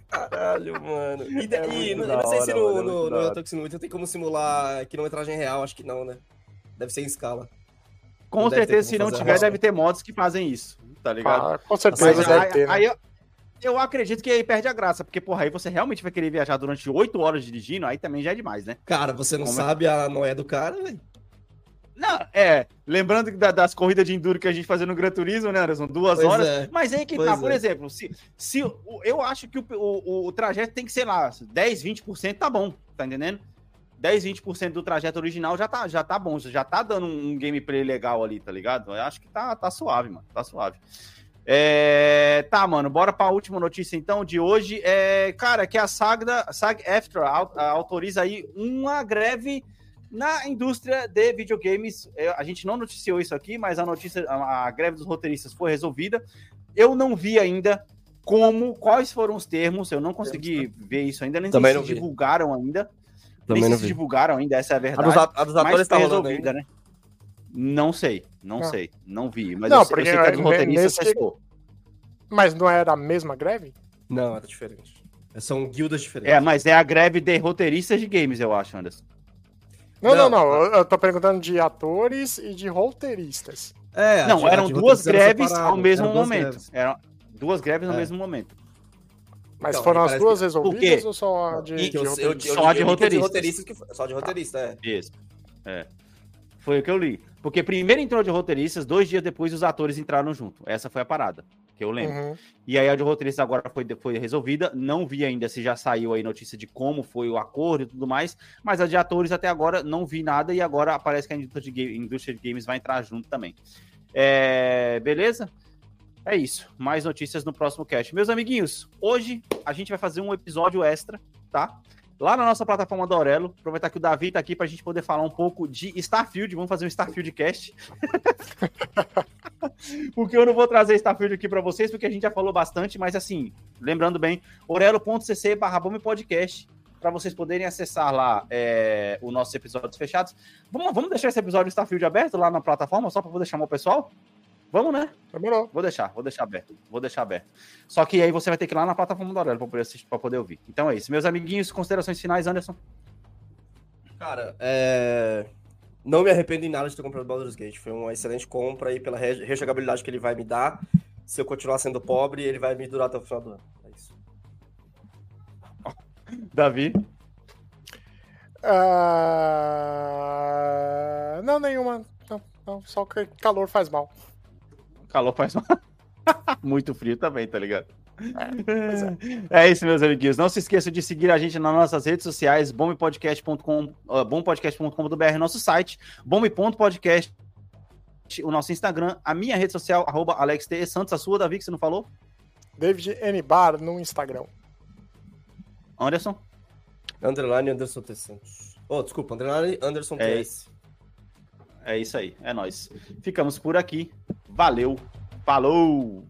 Caralho, mano. E, É e não, não sei se hora, no, mano, é no, hora. Simulator tem como simular quilometragem real, acho que não, né? Deve ser em escala. Com Não certeza, se não tiver, real. deve ter mods que fazem isso, tá ligado? Ah, com certeza Mas deve aí, ter, né? aí eu, acredito que aí perde a graça, porque, porra, aí você realmente vai querer viajar durante oito horas dirigindo, aí também já é demais, né? Cara, você não Como é? sabe a noé do cara, velho. Não, é, lembrando da- das corridas de enduro que a gente fazia no Gran Turismo, né, Anderson? Duas Pois horas. é. Mas aí que Pois tá, por é. exemplo, se, se eu acho que o, o, o trajeto tem que ser lá, 10, 20% tá bom, tá entendendo? 10, 20% do trajeto original já tá, já tá bom, já tá dando um, um gameplay legal ali, tá ligado? Eu acho que tá, tá suave, mano, tá suave. É, tá, mano, bora pra última notícia então de hoje. É, cara, que a Sagda, SAG au- autoriza aí uma greve na indústria de videogames. É, a gente não noticiou isso aqui, mas a notícia, a, a greve dos roteiristas foi resolvida. Eu não vi ainda como, quais foram os termos, eu não consegui ver isso ainda, nem Também sei não se vi. divulgaram ainda. Também nem se vi. divulgaram ainda, essa é a A verdade. dos, a- a dos mas atores foi tá rolando resolvida, ainda. né? Não sei, não, Não. sei, não vi. Mas Não, eu, sei- eu porque sei que a dos roteiristas nesse- cessou. Mas não era a mesma greve? Não, era diferente. São guildas diferentes. É, mas é a greve de roteiristas de games, eu acho, Anderson. Não, não, Não, não. Eu, eu tô perguntando de atores e de roteiristas. É, Não, eram duas roteiristas greves ao mesmo eram momento. greves. Eram duas greves no É. mesmo momento. Mas Então, foram as duas quê? resolvidas ou só a de, de eu, eu, eu, roteiristas? Só de que roteiristas. roteiristas que só de roteirista, é. Isso. É. Foi o que eu li. Porque primeiro entrou de roteiristas, dois dias depois os atores entraram junto. Essa foi a parada, que eu lembro. Uhum. E aí a de roteiristas agora foi, foi resolvida. Não vi ainda se já saiu aí notícia de como foi o acordo e tudo mais. Mas a de atores até agora não vi nada. E agora parece que a indústria de, indústria de games vai entrar junto também. É, beleza? É isso. Mais notícias no próximo cast. Meus amiguinhos, hoje a gente vai fazer um episódio extra, tá? Lá na nossa plataforma do Aurelo. Aproveitar que o Davi tá aqui pra gente poder falar um pouco de Starfield. Vamos fazer um Starfield cast. porque eu não vou trazer Starfield aqui pra vocês, porque a gente já falou bastante, mas assim, lembrando bem, orelo.cc barra podcast para vocês poderem acessar lá é, os nossos episódios fechados. Vamos, vamos deixar esse episódio Starfield aberto lá na plataforma, só para poder chamar o pessoal? Vamos, né? Demorou. Vou deixar, vou deixar aberto. Vou deixar aberto. Só que aí você vai ter que ir lá na plataforma do Aurelo para poder assistir, para poder ouvir. Então é isso. Meus amiguinhos, considerações finais, Anderson. Cara, é... não me arrependo em nada de ter comprado o Baldur's Gate. Foi uma excelente compra aí pela re- rejogabilidade que ele vai me dar. Se eu continuar sendo pobre, ele vai me durar até o final do ano. É isso. Davi. Ah, Não, nenhuma. Não, não, só que calor faz mal. Calor faz mal. Muito frio também, tá ligado? É, é isso, meus amiguinhos. Não se esqueçam de seguir a gente nas nossas redes sociais, bombpodcast.com, uh, bombpodcast.com.br, nosso site, bomb.podcast, o nosso Instagram, a minha rede social, arroba Alex T. Santos, a sua, Davi, que você não falou? David N. Bar no Instagram. Anderson? Underline Anderson T. Santos. Oh, desculpa, underline Anderson É TS. É isso aí, é nóis. Ficamos por aqui. Valeu, falou!